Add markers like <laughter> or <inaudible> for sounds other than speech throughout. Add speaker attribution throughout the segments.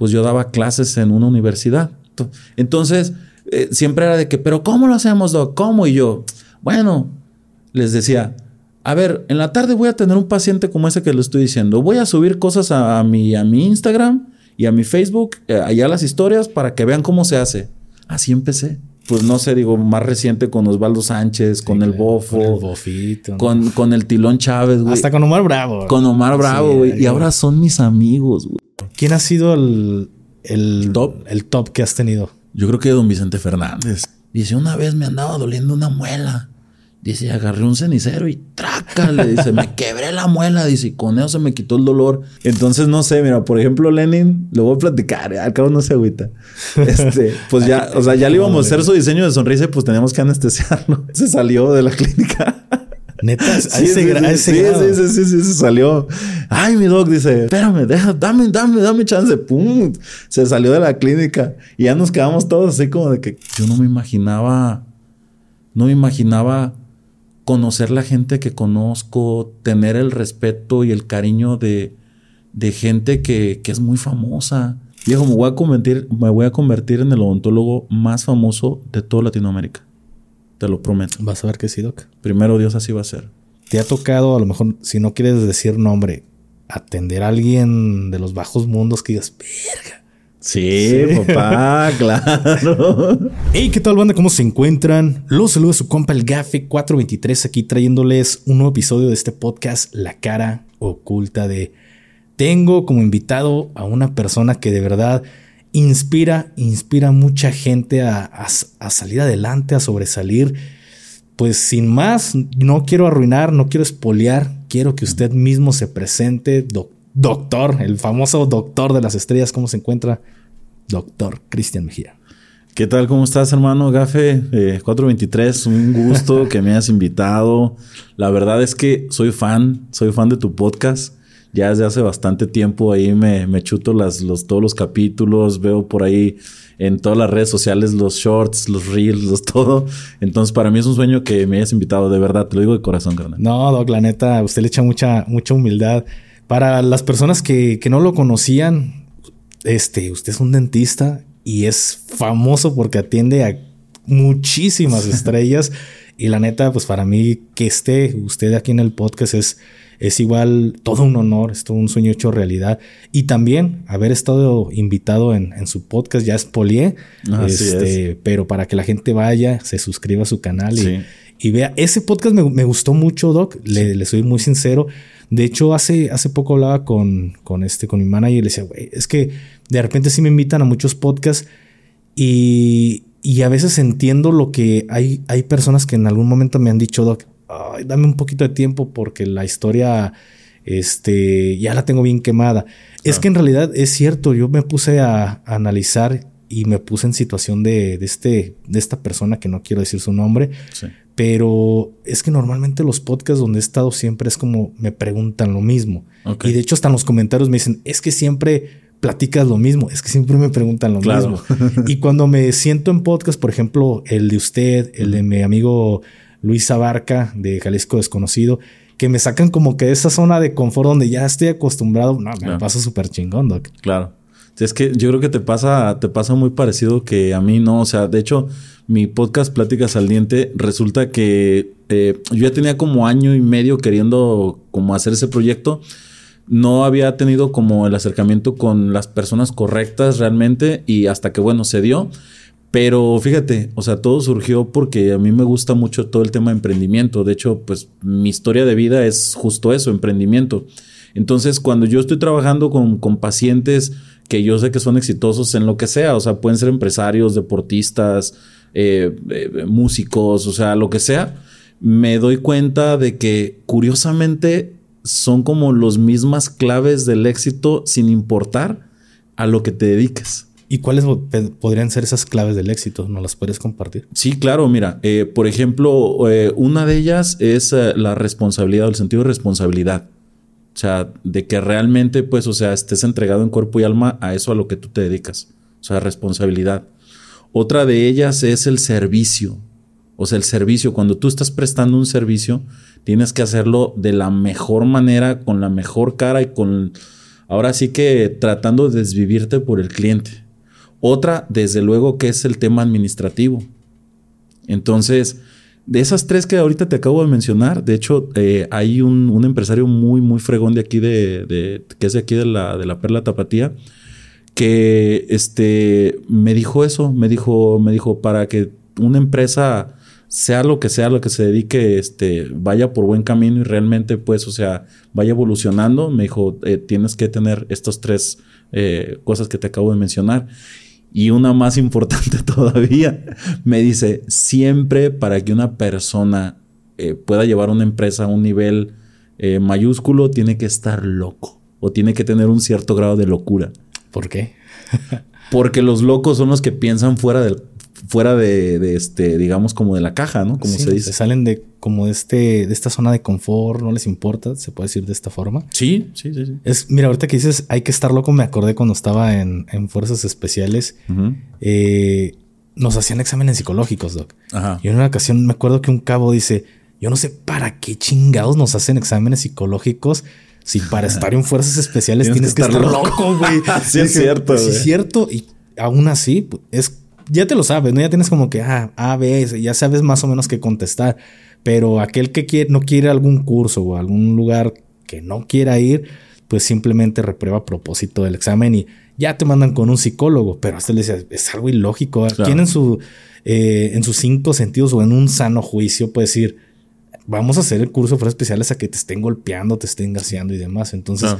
Speaker 1: pues yo daba clases en una universidad. Entonces, eh, siempre era de que, pero ¿cómo lo hacemos, Doc? ¿Cómo? Y yo, bueno, les decía, a ver, en la tarde voy a tener un paciente como ese que le estoy diciendo. Voy a subir cosas a, mi, a mi Instagram y a mi Facebook, eh, allá las historias, para que vean cómo se hace. Así empecé. Pues no sé, digo, más reciente con Osvaldo Sánchez, con el Bofo. Con el
Speaker 2: Bofito.
Speaker 1: Con, con, el Tilón Chávez, güey.
Speaker 2: Hasta con Omar Bravo.
Speaker 1: Con Omar Bravo, güey. y ahora son mis amigos, güey.
Speaker 2: ¿Quién ha sido el, el, top? el top que has tenido?
Speaker 1: Yo creo que don Vicente Fernández. Dice, una vez me andaba doliendo una muela. Dice, agarré un cenicero y trácale. Dice, me quebré la muela. Dice, y con eso se me quitó el dolor. Entonces, no sé, mira, por ejemplo, Lenin, lo voy a platicar. Al cabo no se agüita. Este, pues ya, <laughs> o sea, ya le íbamos a hacer su diseño de sonrisa y pues teníamos que anestesiarlo. <laughs> Se salió de la clínica.
Speaker 2: Neta,
Speaker 1: sí, sí, sí, sí, sí, sí, se salió. Ay, mi doc dice, espérame, deja, dame, dame, dame chance. Pum, se salió de la clínica y ya nos quedamos todos así como de que yo no me imaginaba, no me imaginaba conocer la gente que conozco, tener el respeto y el cariño de, de gente que, que es muy famosa. Viejo, me voy a convertir, me voy a convertir en el odontólogo más famoso de toda Latinoamérica. Te lo prometo.
Speaker 2: Vas a ver que sí, Doc.
Speaker 1: Primero Dios así va a ser.
Speaker 2: ¿Te ha tocado, a lo mejor, si no quieres decir nombre, atender a alguien de los bajos mundos que digas, verga?
Speaker 1: Sí, papá, <laughs> claro.
Speaker 2: Hey, ¿qué tal, banda? ¿Cómo se encuentran? Los saludo a su compa el Gafe 423 aquí trayéndoles un nuevo episodio de este podcast, La cara oculta de... Tengo como invitado a una persona que de verdad inspira, inspira mucha gente a, salir adelante, a sobresalir. Pues sin más, no quiero arruinar, no quiero espolear, quiero que usted mismo se presente, doctor, el famoso doctor de las estrellas, ¿cómo se encuentra? Doctor Cristian Mejía.
Speaker 1: ¿Qué tal? ¿Cómo estás, hermano? Gafe 423, eh, un gusto que me hayas invitado. La verdad es que soy fan, soy fan de tu podcast ya desde hace bastante tiempo ahí me, me chuto las, los, todos los capítulos, veo por ahí en todas las redes sociales los shorts, los reels, los todo. Entonces, para mí es un sueño que me hayas invitado, de verdad, te lo digo de corazón, carnal.
Speaker 2: No, Doc, la neta, usted le echa mucha, mucha humildad. Para las personas que, que no lo conocían, este, usted es un dentista y es famoso porque atiende a muchísimas <laughs> estrellas. y la neta, pues para mí que esté usted aquí en el podcast es es igual todo un honor, es todo un sueño hecho realidad. Y también haber estado invitado en, su podcast, ya es Polié, este, pero para que la gente vaya, se suscriba a su canal y, vea. Ese podcast me, gustó mucho, Doc, le, soy muy sincero. De hecho, hace, hace poco hablaba con, con, este, con mi manager y le decía, güey, es que de repente sí me invitan a muchos podcasts y, y a veces entiendo lo que hay, hay personas que en algún momento me han dicho, Doc, dame un poquito de tiempo porque la historia este, ya la tengo bien quemada. Es que en realidad es cierto, yo me puse a, analizar y me puse en situación de, este, de esta persona que no quiero decir su nombre, pero es que normalmente los podcasts donde he estado siempre es como me preguntan lo mismo. Y de hecho hasta en los comentarios me dicen, es que siempre platicas lo mismo, es que siempre me preguntan lo mismo. y cuando me siento en podcast, por ejemplo, el de usted, el de mi amigo Luis Abarca de Jalisco Desconocido, que me sacan como que de esa zona de confort donde ya estoy acostumbrado. No, me pasa súper chingón, Doc.
Speaker 1: Claro. Es que yo creo que te pasa, te pasa muy parecido que a mí no. O sea, de hecho, mi podcast Pláticas al Diente resulta que eh, yo ya tenía como año y medio queriendo como hacer ese proyecto. No había tenido como el acercamiento con las personas correctas realmente y hasta que bueno se dio. Pero fíjate, o sea, todo surgió porque a mí me gusta mucho todo el tema de emprendimiento. De hecho, pues mi historia de vida es justo eso, emprendimiento. Entonces, cuando yo estoy trabajando con, con pacientes que yo sé que son exitosos en lo que sea, o sea, pueden ser empresarios, deportistas, eh, eh, músicos, o sea, lo que sea, me doy cuenta de que curiosamente son como los mismas claves del éxito sin importar a lo que te dediques.
Speaker 2: ¿Y cuáles podrían ser esas claves del éxito? ¿No las puedes compartir?
Speaker 1: Sí, claro. Mira, eh, por ejemplo, eh, una de ellas es eh, la responsabilidad, el sentido de responsabilidad. O sea, de que realmente, pues, o sea, estés entregado en cuerpo y alma a eso a lo que tú te dedicas. O sea, responsabilidad. Otra de ellas es el servicio. O sea, el servicio. Cuando tú estás prestando un servicio, tienes que hacerlo de la mejor manera, con la mejor cara y con ahora sí que tratando de desvivirte por el cliente. Otra, desde luego, que es el tema administrativo. Entonces, de esas tres que ahorita te acabo de mencionar, de hecho, eh, hay un, empresario muy, muy fregón de aquí, de, que es de aquí de la, de la Perla Tapatía, que este, me dijo eso, me dijo, me dijo, para que una empresa sea lo que sea lo que se dedique, este, vaya por buen camino y realmente, pues, o sea, vaya evolucionando, me dijo, eh, tienes que tener estas tres eh, cosas que te acabo de mencionar. Y una más importante <laughs> todavía, me dice, siempre para que una persona eh, pueda llevar una empresa a un nivel eh, mayúsculo, tiene que estar loco o tiene que tener un cierto grado de locura.
Speaker 2: ¿Por qué? <laughs>
Speaker 1: Porque los locos son los que piensan fuera del, fuera de, este, digamos, como de la caja, ¿no? Como se dice.
Speaker 2: salen de como de este, de esta zona de confort, no les importa, se puede decir de esta forma.
Speaker 1: Sí, sí, sí, sí.
Speaker 2: Es, mira, ahorita que dices, hay que estar loco, me acordé cuando estaba en, fuerzas especiales. Eh, nos hacían exámenes psicológicos, Doc. Y en una ocasión me acuerdo que un cabo dice, yo no sé para qué chingados nos hacen exámenes psicológicos si para <laughs> estar en fuerzas especiales tienes, que, estar, loco, güey. <laughs>
Speaker 1: sí, es cierto.
Speaker 2: Sí, es cierto. Y aún así, pues, es ya te lo sabes, ¿no? Ya tienes como que, ah, A, B, ya sabes más o menos qué contestar. Pero aquel que quiere, no quiere algún curso o algún lugar que no quiera ir, pues simplemente reprueba a propósito del examen y ya te mandan con un psicólogo. Pero hasta le decía, es algo ilógico. ¿Quién en, su, eh, en sus cinco sentidos o en un sano juicio puede decir, vamos a hacer el curso de especiales a que te estén golpeando, te estén gaseando y demás? Entonces,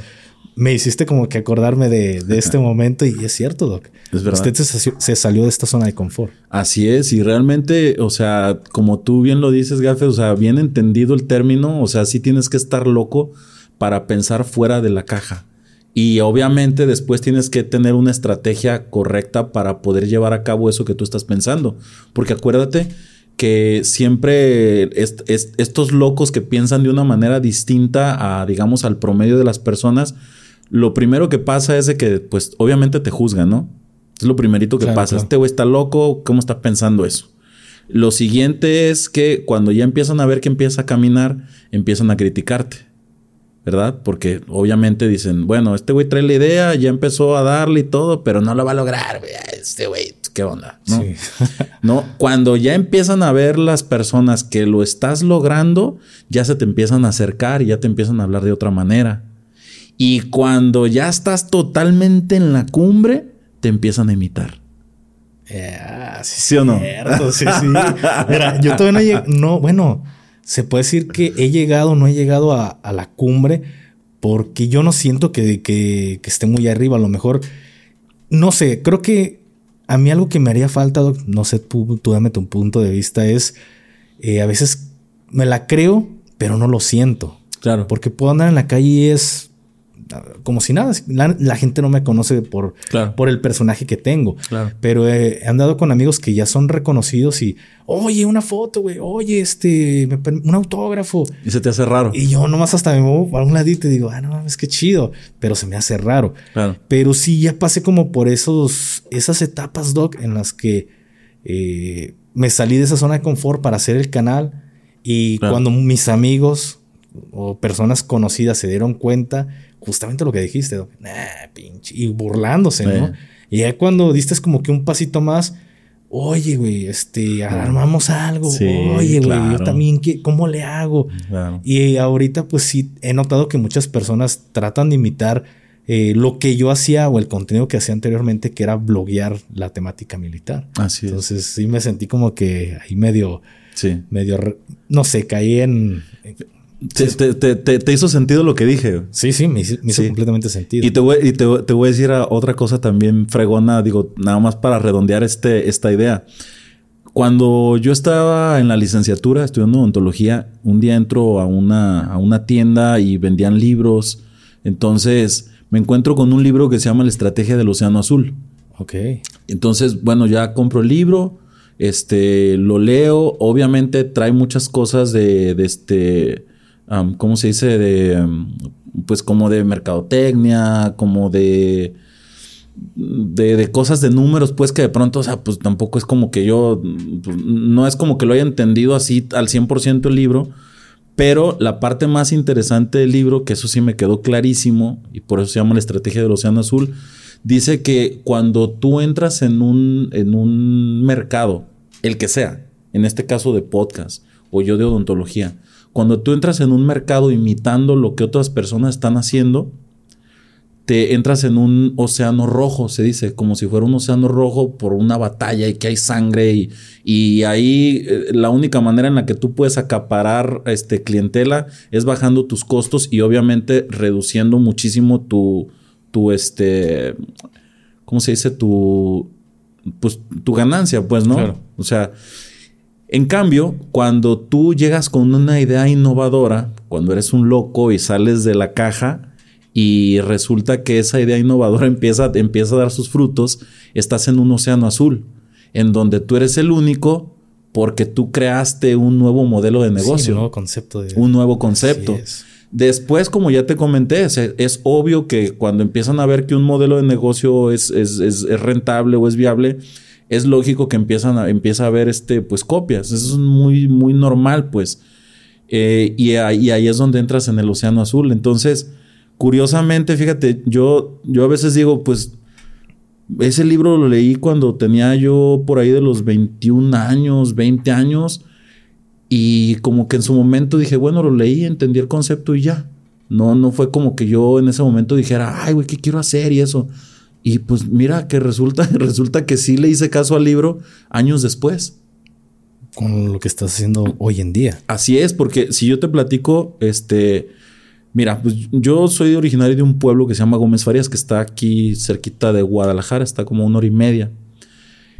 Speaker 2: me hiciste como que acordarme de, este momento y es cierto, Doc. Es verdad. Usted se, salió de esta zona de confort.
Speaker 1: Así es, y realmente, o sea, como tú bien lo dices, Gafe, o sea, bien entendido el término, o sea, sí tienes que estar loco para pensar fuera de la caja. Y obviamente después tienes que tener una estrategia correcta para poder llevar a cabo eso que tú estás pensando. Porque acuérdate que siempre estos locos que piensan de una manera distinta a, digamos, al promedio de las personas, lo primero que pasa es de que, pues, obviamente te juzgan, ¿no? Es lo primerito que pasa. Este güey está loco, ¿cómo está pensando eso? Lo siguiente es que cuando ya empiezan a ver que empieza a caminar, empiezan a criticarte, ¿verdad? Porque obviamente dicen, bueno, este güey trae la idea, ya empezó a darle y todo, pero no lo va a lograr, este güey, ¿qué onda? ¿No? <laughs> ¿No? Cuando ya empiezan a ver las personas que lo estás logrando, ya se te empiezan a acercar y ya te empiezan a hablar de otra manera. Y cuando ya estás totalmente en la cumbre, te empiezan a imitar.
Speaker 2: sí, o no? sí, sí. <laughs> Mira, yo todavía no. No, bueno, se puede decir que he llegado, no he llegado a, la cumbre porque yo no siento que, que, esté muy arriba. A lo mejor, no sé, creo que a mí algo que me haría falta, no sé, tú, tú dame tu punto de vista, es eh, a veces me la creo, pero no lo siento. Claro. Porque puedo andar en la calle y es como si nada. La, gente no me conoce por, por el personaje que tengo. Pero he andado con amigos que ya son reconocidos y, oye, una foto, güey, oye, este, un autógrafo.
Speaker 1: Y se te hace raro.
Speaker 2: Y yo nomás hasta me muevo a un ladito y digo, ah, no mames, qué chido. Pero se me hace raro. Pero sí, ya pasé como por esos, esas etapas, Doc, en las que eh, me salí de esa zona de confort para hacer el canal. Y cuando mis amigos o personas conocidas se dieron cuenta, justamente lo que dijiste, pinche, y burlándose, ¿no? Y ya cuando diste como que un pasito más, oye, güey, este, armamos algo, oye, güey, yo también, ¿cómo le hago? Y ahorita, pues sí, he notado que muchas personas tratan de imitar eh, lo que yo hacía o el contenido que hacía anteriormente, que era bloguear la temática militar. Así Entonces sí me sentí como que ahí medio, sí. medio, no sé, caí en
Speaker 1: te, hizo sentido lo que dije.
Speaker 2: Sí, sí, me hizo, completamente sentido.
Speaker 1: Y, te voy, y te, voy a decir otra cosa también fregona, digo, nada más para redondear este, esta idea. Cuando yo estaba en la licenciatura estudiando odontología, un día entro a una, a una tienda y vendían libros. Entonces me encuentro con un libro que se llama La Estrategia del Océano Azul.
Speaker 2: Ok.
Speaker 1: Entonces, bueno, ya compro el libro, este, lo leo. Obviamente trae muchas cosas de, de este ¿cómo se dice? De, pues como de mercadotecnia, como de, de, cosas de números, pues que de pronto, o sea, pues tampoco es como que yo, pues, no es como que lo haya entendido así al 100% el libro, Pero la parte más interesante del libro, que eso sí me quedó clarísimo, y por eso se llama la estrategia del Océano Azul, dice que cuando tú entras en un, en un mercado, el que sea, en este caso de podcast o yo de odontología, cuando tú entras en un mercado imitando lo que otras personas están haciendo, te entras en un océano rojo, se dice, como si fuera un océano rojo por una batalla y que hay sangre y, y ahí eh, la única manera en la que tú puedes acaparar este, clientela es bajando tus costos y obviamente reduciendo muchísimo tu, tu este, ¿cómo se dice? Tu, pues, tu ganancia, pues, ¿no? O sea, en cambio, cuando tú llegas con una idea innovadora, cuando eres un loco y sales de la caja y resulta que esa idea innovadora <laughs> empieza, empieza a dar sus frutos, estás en un océano azul, en donde tú eres el único porque tú creaste un nuevo modelo de negocio. un
Speaker 2: nuevo concepto.
Speaker 1: Un nuevo concepto. Después, como ya te comenté, es, obvio que cuando empiezan a ver que un modelo de negocio es, es rentable o es viable, es lógico que empiezan a, empieza a haber este, pues, copias. Eso es muy, muy normal, pues. Eh, y, ahí, ahí, es donde entras en el océano azul. Entonces, curiosamente, fíjate, yo, yo a veces digo, pues, ese libro lo leí cuando tenía yo por ahí de los 21 años, 20 años. Y como que en su momento dije, bueno, lo leí, entendí el concepto y ya. No, no fue como que yo en ese momento dijera, ay, güey, ¿qué quiero hacer? Y eso. Y pues mira que resulta, <laughs> resulta que sí le hice caso al libro años después.
Speaker 2: Con lo que estás haciendo hoy en día.
Speaker 1: Así es, porque si yo te platico, este, mira, pues yo soy originario de un pueblo que se llama Gómez Farías, que está aquí cerquita de Guadalajara, está como una hora y media.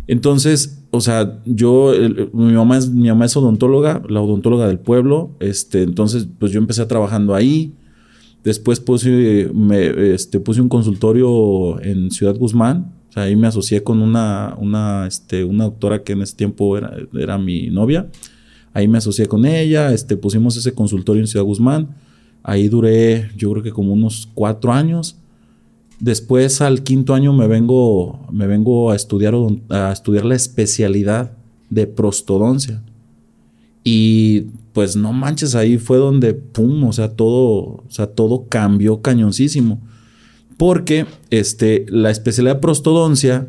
Speaker 1: Entonces, o sea, yo, mi, mamá es, mi mamá es odontóloga, la odontóloga del pueblo, este, entonces, pues yo empecé trabajando ahí. Después puse, este, puse un consultorio en Ciudad Guzmán. Ahí me asocié con una, una, este, una doctora que en ese tiempo era, era mi novia. Ahí me asocié con ella, este, pusimos ese consultorio en Ciudad Guzmán. Ahí duré, yo creo que como unos cuatro años. Después, al quinto año, me vengo, me vengo a, estudiar, a estudiar la especialidad de prostodoncia. Y pues no manches, ahí fue donde, pum, o sea, todo, o sea, todo cambió cañoncísimo. Porque este, la especialidad de prostodoncia,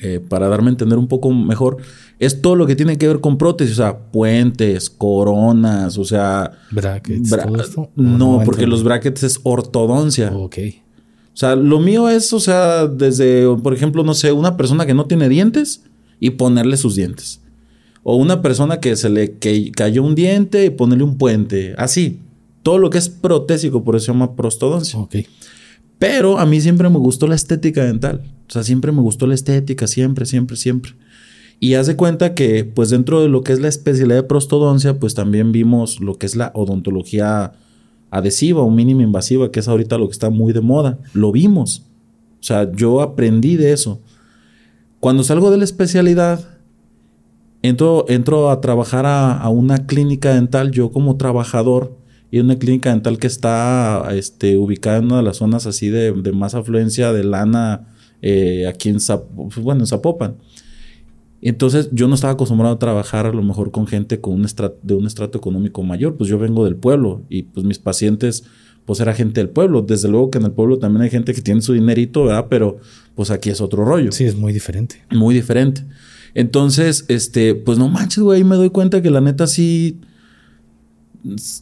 Speaker 1: eh, para darme a entender un poco mejor, es todo lo que tiene que ver con prótesis, o sea, puentes, coronas, o sea...
Speaker 2: ¿Brackets? todo esto?
Speaker 1: No, porque los brackets es ortodoncia.
Speaker 2: Ok.
Speaker 1: O sea, lo mío es, o sea, desde, por ejemplo, no sé, una persona que no tiene dientes y ponerle sus dientes. O una persona que se le cayó un diente y ponerle un puente. Así. Todo lo que es protésico, por eso se llama prostodoncia.
Speaker 2: Ok.
Speaker 1: Pero a mí siempre me gustó la estética dental. O sea, siempre me gustó la estética, siempre, siempre, siempre. Y haz de cuenta que, pues dentro de lo que es la especialidad de prostodoncia, pues también vimos lo que es la odontología adhesiva o mínima invasiva, que es ahorita lo que está muy de moda. Lo vimos. O sea, yo aprendí de eso. Cuando salgo de la especialidad, entro, a trabajar a, una clínica dental, yo como trabajador, y una clínica dental que está este, ubicada en una de las zonas así de, más afluencia de lana eh, aquí en, pues, bueno, en Zapopan. Entonces yo no estaba acostumbrado a trabajar a lo mejor con gente con un de un estrato económico mayor, pues yo vengo del pueblo y pues mis pacientes pues era gente del pueblo. Desde luego que en el pueblo también hay gente que tiene su dinerito, ¿verdad? Pero pues aquí es otro rollo.
Speaker 2: Sí, es muy diferente.
Speaker 1: Muy diferente. Entonces, este, pues no manches, güey, me doy cuenta que la neta sí.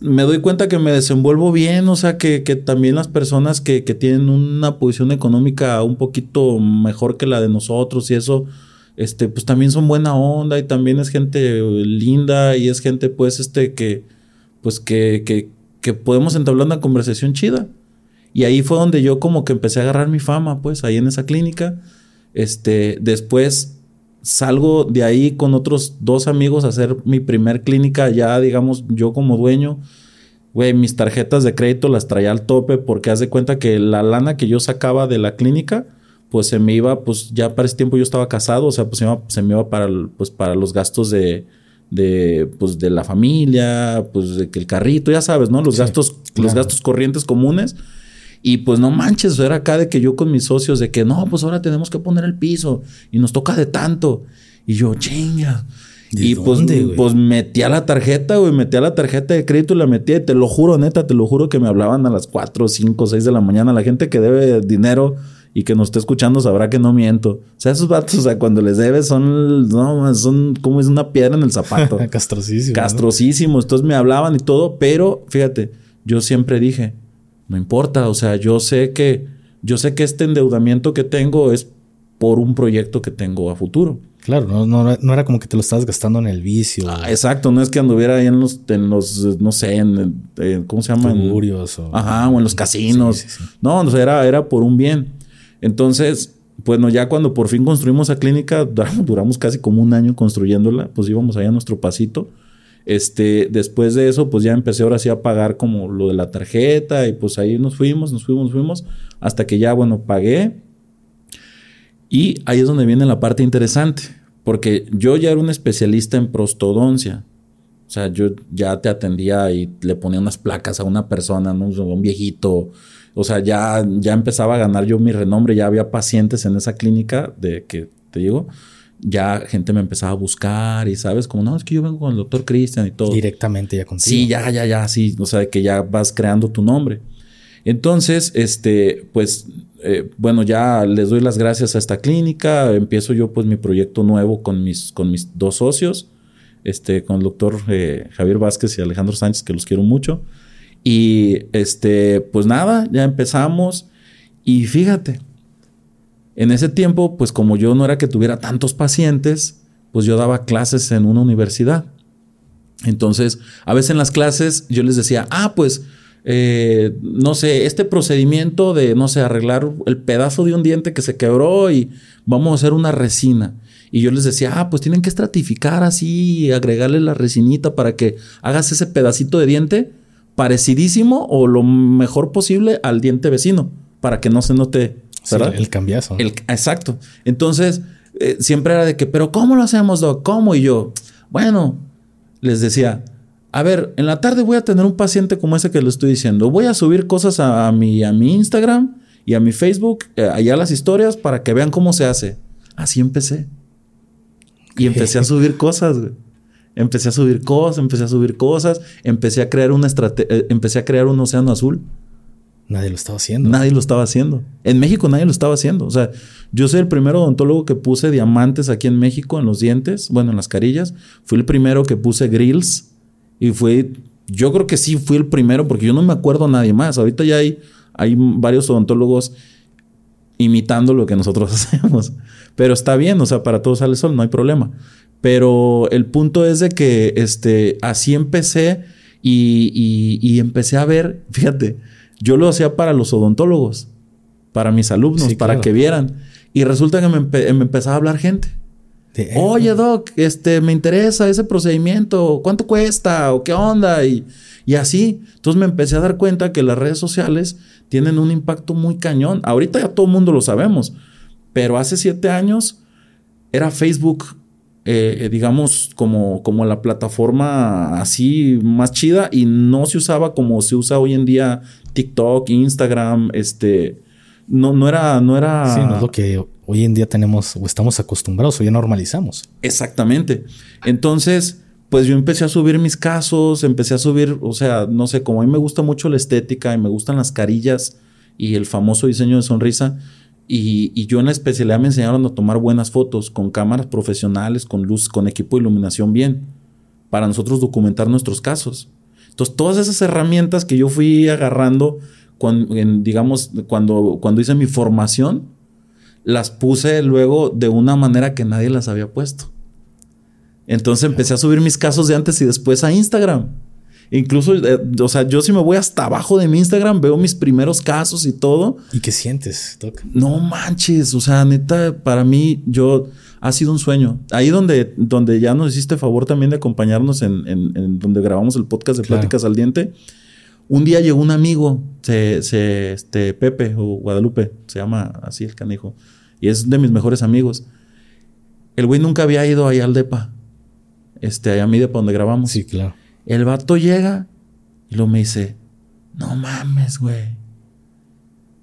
Speaker 1: Me doy cuenta que me desenvuelvo bien, o sea, que, también las personas que, tienen una posición económica un poquito mejor que la de nosotros y eso, este, pues también son buena onda y también es gente linda y es gente, pues, este, que, pues, que, que, que podemos entablar una conversación chida. Y ahí fue donde yo como que empecé a agarrar mi fama, pues, ahí en esa clínica. Este, después salgo de ahí con otros dos amigos a hacer mi primer clínica, ya digamos yo como dueño. Güey, mis tarjetas de crédito las traía al tope porque haz de cuenta que la lana que yo sacaba de la clínica, pues se me iba, pues ya para ese tiempo yo estaba casado, o sea, pues se me iba, para, pues, para los gastos de, de, pues, de la familia, pues de que el carrito, ya sabes, ¿no? Los gastos, los gastos corrientes comunes. Y pues no manches, era acá de que yo con mis socios, de que no, pues ahora tenemos que poner el piso y nos toca de tanto. Y yo, chinga. Y pues, pues metía la tarjeta, güey, metía la tarjeta de crédito y la metía. Y te lo juro, neta, te lo juro que me hablaban a las 4, 5, 6 de la mañana. La gente que debe dinero y que nos esté escuchando sabrá que no miento. O sea, esos vatos, o sea, cuando les debes son, no, son como es una piedra en el zapato. <laughs>
Speaker 2: Castrosísimo.
Speaker 1: Castrosísimos. Entonces me hablaban y todo, pero fíjate, yo siempre dije, no importa, o sea, yo sé que, yo sé que este endeudamiento que tengo es por un proyecto que tengo a futuro.
Speaker 2: Claro, no, no, no, era como que te lo estabas gastando en el vicio.
Speaker 1: Ah, exacto, no es que anduviera ahí en los, en los no sé, en, ¿cómo se llama?
Speaker 2: o...
Speaker 1: Ajá, o en los casinos. No, no, era, era por un bien. Entonces, bueno, ya cuando por fin construimos la clínica, <laughs> duramos casi como un año construyéndola, pues íbamos allá a nuestro pasito. Este, después de eso, pues ya empecé ahora sí a pagar como lo de la tarjeta y pues ahí nos fuimos, nos fuimos, nos fuimos, hasta que ya, bueno, pagué y ahí es donde viene la parte interesante, porque yo ya era un especialista en prostodoncia. O sea, yo ya te atendía y le ponía unas placas a una persona, ¿no? un viejito. O sea, ya, ya empezaba a ganar yo mi renombre, ya había pacientes en esa clínica de que te digo, ya gente me empezaba a buscar y sabes, como no, es que yo vengo con el doctor Cristian y todo.
Speaker 2: Directamente ya contigo.
Speaker 1: Sí, ya, ya, ya, sí. O sea, que ya vas creando tu nombre. Entonces, este, pues eh, bueno, ya les doy las gracias a esta clínica. Empiezo yo pues mi proyecto nuevo con mis, con mis dos socios, este, con el doctor eh, Javier Vázquez y Alejandro Sánchez, que los quiero mucho. Y este, pues nada, ya empezamos. Y fíjate, en ese tiempo, pues como yo no era que tuviera tantos pacientes, pues yo daba clases en una universidad. Entonces, a veces en las clases yo les decía, ah, pues eh, no sé, este procedimiento de, no sé, arreglar el pedazo de un diente que se quebró y vamos a hacer una resina. Y yo les decía, ah, pues tienen que estratificar así, agregarle la resinita para que hagas ese pedacito de diente parecidísimo o lo mejor posible al diente vecino, para que no se note
Speaker 2: el cambiazo.
Speaker 1: El, exacto. Entonces, eh, siempre era de que, pero ¿cómo lo hacemos, Doc? ¿Cómo? Y yo, bueno, les decía, a ver, en la tarde voy a tener un paciente como ese que le estoy diciendo. Voy a subir cosas a, mi, a mi Instagram y a mi Facebook, eh, allá las historias, para que vean cómo se hace. Así empecé. Y empecé a subir cosas, Empecé a subir cosas, empecé a subir cosas, empecé a crear una estrategia, eh, empecé a crear un océano azul.
Speaker 2: Nadie lo estaba haciendo.
Speaker 1: Nadie lo estaba haciendo. En México nadie lo estaba haciendo. O sea, yo soy el primer odontólogo que puse diamantes aquí en México en los dientes, bueno, en las carillas. Fui el primero que puse grills y fue, yo creo que sí fui el primero porque yo no me acuerdo a nadie más. Ahorita ya hay, hay varios odontólogos imitando lo que nosotros <laughs> hacemos. Pero está bien, o sea, para todos sale sol, no hay problema. Pero el punto es de que este, así empecé y, empecé a ver, <laughs> fíjate, yo lo hacía para los odontólogos, para mis alumnos, para que vieran. Y resulta que me, me empezaba a hablar gente. Oye, Doc, este, me interesa ese procedimiento, ¿cuánto cuesta? ¿O qué onda? Y, y así. Entonces me empecé a dar cuenta que las redes sociales tienen un impacto muy cañón. Ahorita ya todo el mundo lo sabemos, pero hace siete años era Facebook, eh, eh, digamos, como, como la plataforma así más chida y no se usaba como se usa hoy en día TikTok, Instagram, este, no, no era, no era.
Speaker 2: Sí, no es lo que hoy en día tenemos o estamos acostumbrados o ya normalizamos.
Speaker 1: Exactamente. Entonces, pues yo empecé a subir mis casos, empecé a subir, o sea, no sé, como a mí me gusta mucho la estética y me gustan las carillas y el famoso diseño de sonrisa. Y, yo en la especialidad me enseñaron a tomar buenas fotos con cámaras profesionales, con luz, con equipo de iluminación bien, para nosotros documentar nuestros casos. Entonces, todas esas herramientas que yo fui agarrando, digamos, cuando, cuando hice mi formación, las puse luego de una manera que nadie las había puesto. Entonces empecé a subir mis casos de antes y después a Instagram. Incluso, eh, o sea, yo si me voy hasta abajo de mi Instagram, veo mis primeros casos y todo.
Speaker 2: ¿Y qué sientes, Doc?
Speaker 1: No manches, o sea, neta, para mí, yo, ha sido un sueño. Ahí donde, donde ya nos hiciste favor también de acompañarnos en, en, donde grabamos el podcast de Pláticas al Diente. Un día llegó un amigo, se, se, este, Pepe o Guadalupe, se llama así el canijo, y es de mis mejores amigos. El güey nunca había ido ahí al DEPA, este, allá a mi DEPA donde grabamos.
Speaker 2: Sí, claro.
Speaker 1: El vato llega y lo me dice, no mames, güey.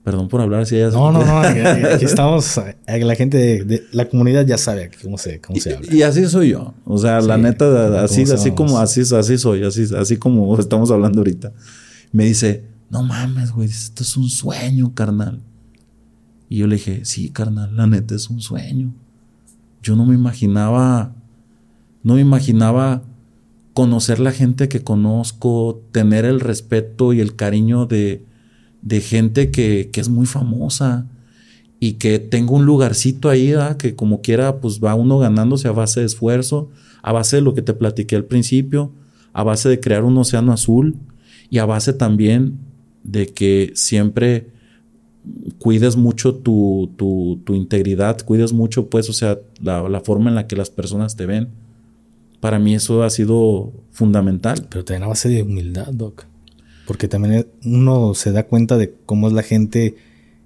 Speaker 1: Perdón por hablar así.
Speaker 2: No, no, no. Aquí <laughs> estamos. La gente de, la comunidad ya sabe cómo se, cómo se habla.
Speaker 1: Y, así soy yo. O sea, la neta, así, así como así, así soy, así, así como <laughs> estamos hablando ahorita. Me dice, no mames, güey, esto es un sueño, carnal. Y yo le dije, sí, carnal, la neta es un sueño. Yo no me imaginaba, no me imaginaba conocer la gente que conozco, tener el respeto y el cariño de, de gente que, que, es muy famosa y que tengo un lugarcito ahí, que como quiera, pues va uno ganándose a base de esfuerzo, a base de lo que te platiqué al principio, a base de crear un océano azul y a base también de que siempre cuides mucho tu, tu, tu integridad, cuides mucho, pues, o sea, la, la, forma en la que las personas te ven. Para mí eso ha sido fundamental.
Speaker 2: Pero también a base de humildad, Doc. Porque también uno se da cuenta de cómo es la gente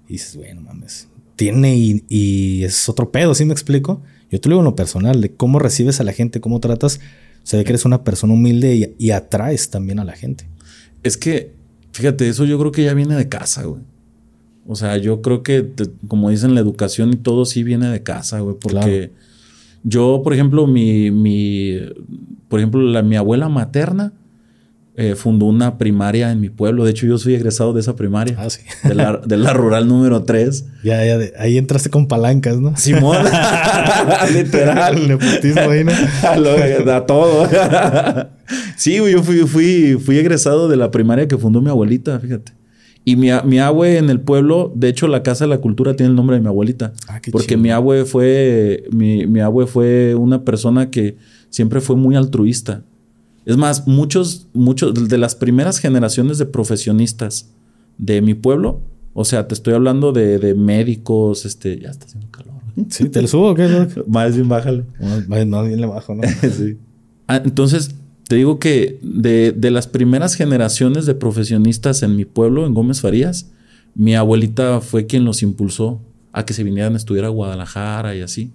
Speaker 2: y dices, bueno, mames, tiene y, es otro pedo, ¿sí me explico? Yo te lo digo en lo personal, de cómo recibes a la gente, cómo tratas, se ve que eres una persona humilde y, atraes también a la gente.
Speaker 1: Es que, fíjate, eso yo creo que ya viene de casa, güey. O sea, yo creo que, como dicen, la educación y todo sí viene de casa, güey, porque yo, por ejemplo, mi, mi, por ejemplo, la, mi abuela materna, eh, fundó una primaria en mi pueblo. De hecho, yo soy egresado de esa primaria. Ah, sí. De la, rural número 3.
Speaker 2: Ya, ya, ahí entraste con palancas, ¿no?
Speaker 1: Simón. <laughs> Literal. El nepotismo ahí, ¿no? <laughs> a, todo. sí, yo fui, fui, fui egresado de la primaria que fundó mi abuelita, fíjate. Y mi, mi abue en el pueblo, de hecho, la Casa de la Cultura tiene el nombre de mi abuelita. Ah, porque mi abue fue, mi, mi abue fue una persona que siempre fue muy altruista. Es más, muchos, muchos de las primeras generaciones de profesionistas de mi pueblo, o sea, te estoy hablando de, médicos, este, ya está haciendo calor. <laughs>
Speaker 2: Sí, ¿te lo subo o qué? <laughs>
Speaker 1: Más bien bájale.
Speaker 2: Más, bien le bajo, ¿no? <laughs>
Speaker 1: sí. Ah, entonces, te digo que de, de, las primeras generaciones de profesionistas en mi pueblo, en Gómez Farías, mi abuelita fue quien los impulsó a que se vinieran a estudiar a Guadalajara y así.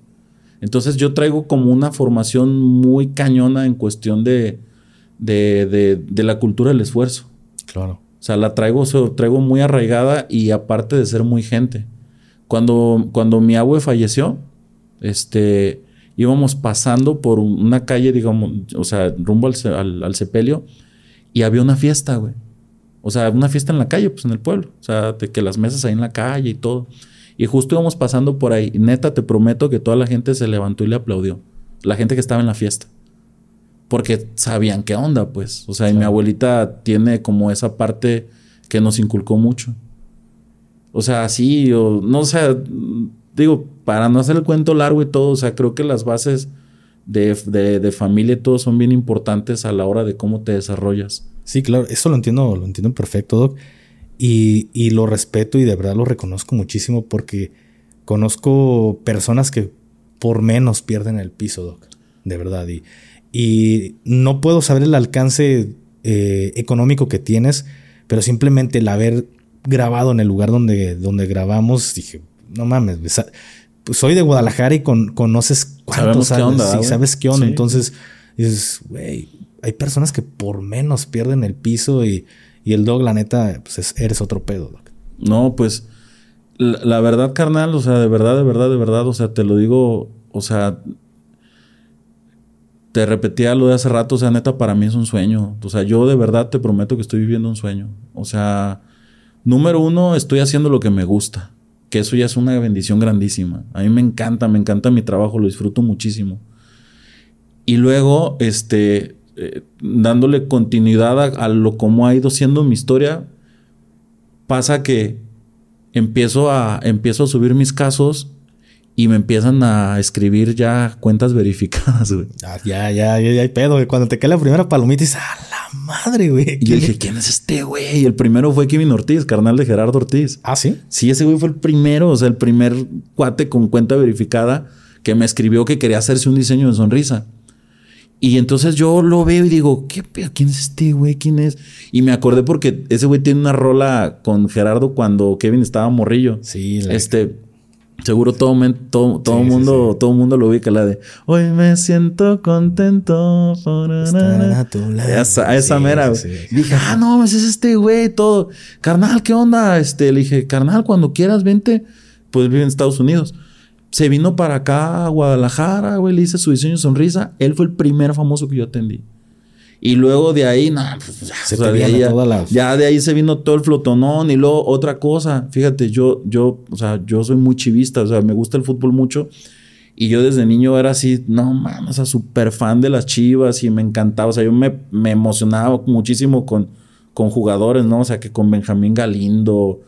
Speaker 1: Entonces yo traigo como una formación muy cañona en cuestión de, de, de, la cultura del esfuerzo.
Speaker 2: Claro.
Speaker 1: O sea, la traigo, traigo muy arraigada y aparte de ser muy gente. Cuando, cuando mi abue falleció, este, íbamos pasando por una calle, digamos, o sea, rumbo al, al, sepelio, y había una fiesta, güey. O sea, una fiesta en la calle, pues en el pueblo. O sea, de que las mesas ahí en la calle y todo. Y justo íbamos pasando por ahí. Neta, te prometo que toda la gente se levantó y le aplaudió. La gente que estaba en la fiesta porque sabían qué onda, pues. O sea, y mi abuelita tiene como esa parte que nos inculcó mucho. O sea, sí, o no sé, digo, para no hacer el cuento largo y todo, o sea, creo que las bases de, de, familia y todo son bien importantes a la hora de cómo te desarrollas.
Speaker 2: Sí, claro, eso lo entiendo, lo entiendo perfecto, Doc. Y, y lo respeto y de verdad lo reconozco muchísimo porque conozco personas que por menos pierden el piso, Doc. De verdad. Y, y no puedo saber el alcance eh, económico que tienes, pero simplemente el haber grabado en el lugar donde, donde grabamos, dije, no mames, pues soy de Guadalajara y con, conoces cuántos sabes, onda, sabes qué onda. Entonces dices, güey, hay personas que por menos pierden el piso y, y el dog, la neta, pues eres otro pedo.
Speaker 1: No, pues la, la, verdad, carnal, o sea, de verdad, de verdad, de verdad, o sea, te lo digo, o sea, te repetía lo de hace rato, o sea, neta, para mí es un sueño. O sea, yo de verdad te prometo que estoy viviendo un sueño. O sea, número uno, estoy haciendo lo que me gusta, que eso ya es una bendición grandísima. A mí me encanta, me encanta mi trabajo, lo disfruto muchísimo. Y luego, este, eh, dándole continuidad a, a, lo como ha ido siendo mi historia, pasa que empiezo a, empiezo a subir mis casos y me empiezan a escribir ya cuentas verificadas, güey.
Speaker 2: Ah, ya, ya, ya, hay pedo, güey. Cuando te cae la primera palomita, dices, ¡a la madre, güey!
Speaker 1: Y yo dije, ¿quién es este, güey? Y el primero fue Kevin Ortiz, carnal de Gerardo Ortiz.
Speaker 2: ¿Ah, sí?
Speaker 1: Sí, ese güey fue el primero, o sea, el primer cuate con cuenta verificada que me escribió que quería hacerse un diseño de sonrisa. Y entonces yo lo veo y digo, ¿qué pedo? ¿Quién es este güey? ¿Quién es? Y me acordé porque ese güey tiene una rola con Gerardo cuando Kevin estaba morrillo.
Speaker 2: Sí,
Speaker 1: la... Este Seguro todo, todo, todo mundo, todo mundo lo ubica la de Hoy me siento contento por a esa, esa mera, Dije, ah, no, es este güey, todo. Carnal, ¿qué onda? Este, le dije, carnal, cuando quieras, vente. Pues vive en Estados Unidos. Se vino para acá a Guadalajara, güey, le hice su diseño sonrisa. Él fue el primer famoso que yo atendí. Y luego de ahí, nada, pues ya, se ya, de ahí se vino todo el flotonón. Y luego otra cosa, fíjate, yo, yo, o sea, yo soy muy chivista, o sea, me gusta el fútbol mucho. Y yo desde niño era así, no mames, o sea, súper fan de las chivas y me encantaba. O sea, yo me, me emocionaba muchísimo con, con jugadores, ¿no? O sea, que con Benjamín Galindo,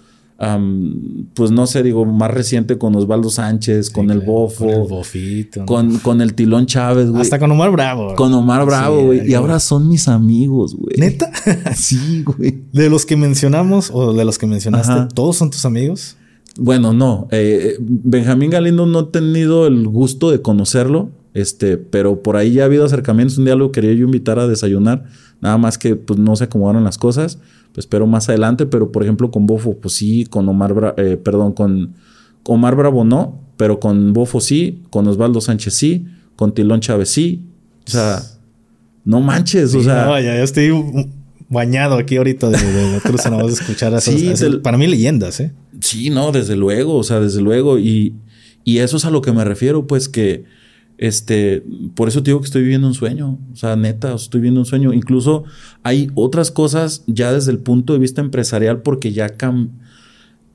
Speaker 1: pues no sé, digo, más reciente con Osvaldo Sánchez, con el Bofo. Con el Bofito. Con, el Tilón Chávez, güey.
Speaker 2: Hasta con Omar Bravo.
Speaker 1: Con Omar Bravo, güey. y ahora son mis amigos, güey.
Speaker 2: ¿Neta? <laughs>
Speaker 1: sí, güey.
Speaker 2: De los que mencionamos o de los que mencionaste, ¿todos son tus amigos?
Speaker 1: Bueno, no. Eh, Benjamín Galindo no he tenido el gusto de conocerlo. Este, pero por ahí ya ha habido acercamientos. Un día lo quería yo invitar a desayunar. Nada más que pues no se acomodaron las cosas pues espero más adelante, pero por ejemplo con Bofo, pues sí, con Omar, eh, perdón, con Omar Bravo no, pero con Bofo sí, con Osvaldo Sánchez sí, con Tilón Chávez sí, o sea, no manches, o sea.
Speaker 2: No, ya, estoy bañado aquí ahorita de, de, de no vas a escuchar a sí, para mí leyendas, ¿eh?
Speaker 1: Sí, no, desde luego, o sea, desde luego, y, y eso es a lo que me refiero, pues que este, por eso te digo que estoy viviendo un sueño. O sea, neta, estoy viviendo un sueño. Incluso hay otras cosas ya desde el punto de vista empresarial, porque ya cam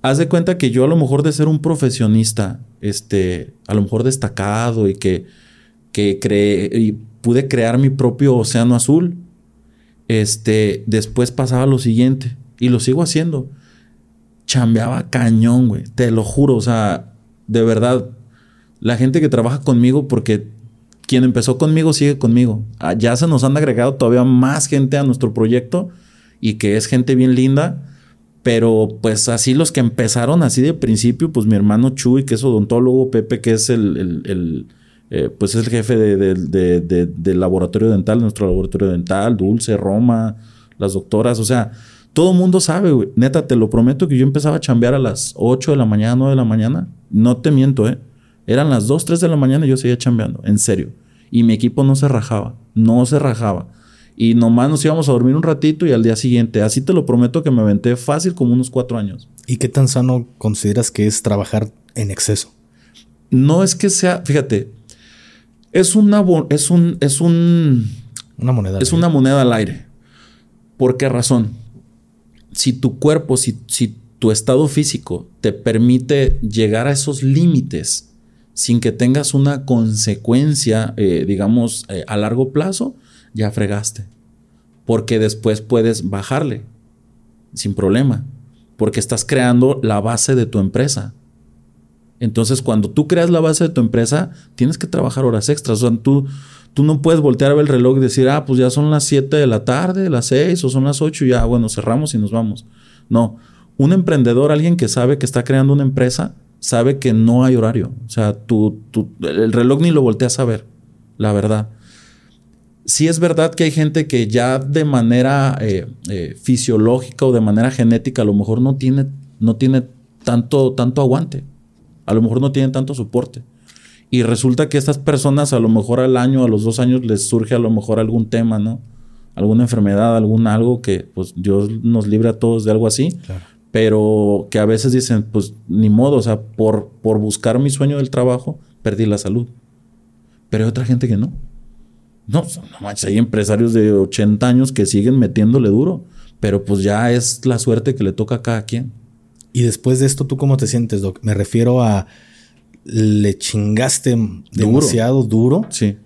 Speaker 1: haz de cuenta que yo a lo mejor de ser un profesionista, este, a lo mejor destacado y que, que creé y pude crear mi propio océano azul. Este, después pasaba lo siguiente y lo sigo haciendo. Chambeaba cañón, güey. Te lo juro, o sea, de verdad, la gente que trabaja conmigo, porque quien empezó conmigo sigue conmigo. Ah, ya se nos han agregado todavía más gente a nuestro proyecto y que es gente bien linda. Pero pues así los que empezaron así de principio, pues mi hermano Chuy, que es odontólogo, Pepe, que es el, eh, pues es el jefe del laboratorio dental, nuestro laboratorio dental, Dulce, Roma, las doctoras, o sea, todo el mundo sabe, güey. Neta, te lo prometo que yo empezaba a chambear a las 8 de la mañana, 9 de la mañana. No te miento, ¿eh? Eran las 2, 3 de la mañana y yo seguía chambeando, en serio. Y mi equipo no se rajaba, no se rajaba. Y nomás nos íbamos a dormir un ratito y al día siguiente. Así te lo prometo que me aventé fácil como unos cuatro años.
Speaker 2: ¿Y qué tan sano consideras que es trabajar en exceso?
Speaker 1: No es que sea, fíjate, es una es un es un
Speaker 2: una moneda.
Speaker 1: Es una moneda al aire. ¿Por qué razón? Si tu cuerpo, si, si tu estado físico te permite llegar a esos límites sin que tengas una consecuencia, eh, digamos, eh, a largo plazo, ya fregaste. Porque después puedes bajarle sin problema. Porque estás creando la base de tu empresa. Entonces, cuando tú creas la base de tu empresa, tienes que trabajar horas extras. O sea, tú, tú no puedes voltear a ver el reloj y decir, ah, pues ya son las 7 de la tarde, las 6 o son las 8 y ya, bueno, cerramos y nos vamos. No. Un emprendedor, alguien que sabe que está creando una empresa, sabe que no hay horario. O sea, tú, el reloj ni lo volteas a ver, la verdad. Sí es verdad que hay gente que ya de manera eh, eh, fisiológica o de manera genética a lo mejor no tiene, no tiene tanto, tanto aguante. A lo mejor no tiene tanto soporte. Y resulta que estas personas a lo mejor al año, a los dos años les surge a lo mejor algún tema, ¿no? Alguna enfermedad, algún algo que pues Dios nos libre a todos de algo así. Claro pero que a veces dicen, pues ni modo, o sea, por, por buscar mi sueño del trabajo, perdí la salud. Pero hay otra gente que no. No, no manches, hay empresarios de 80 años que siguen metiéndole duro, pero pues ya es la suerte que le toca a cada quien.
Speaker 2: Y después de esto, ¿tú cómo te sientes, Doc? Me refiero a le chingaste demasiado duro.
Speaker 1: Sí.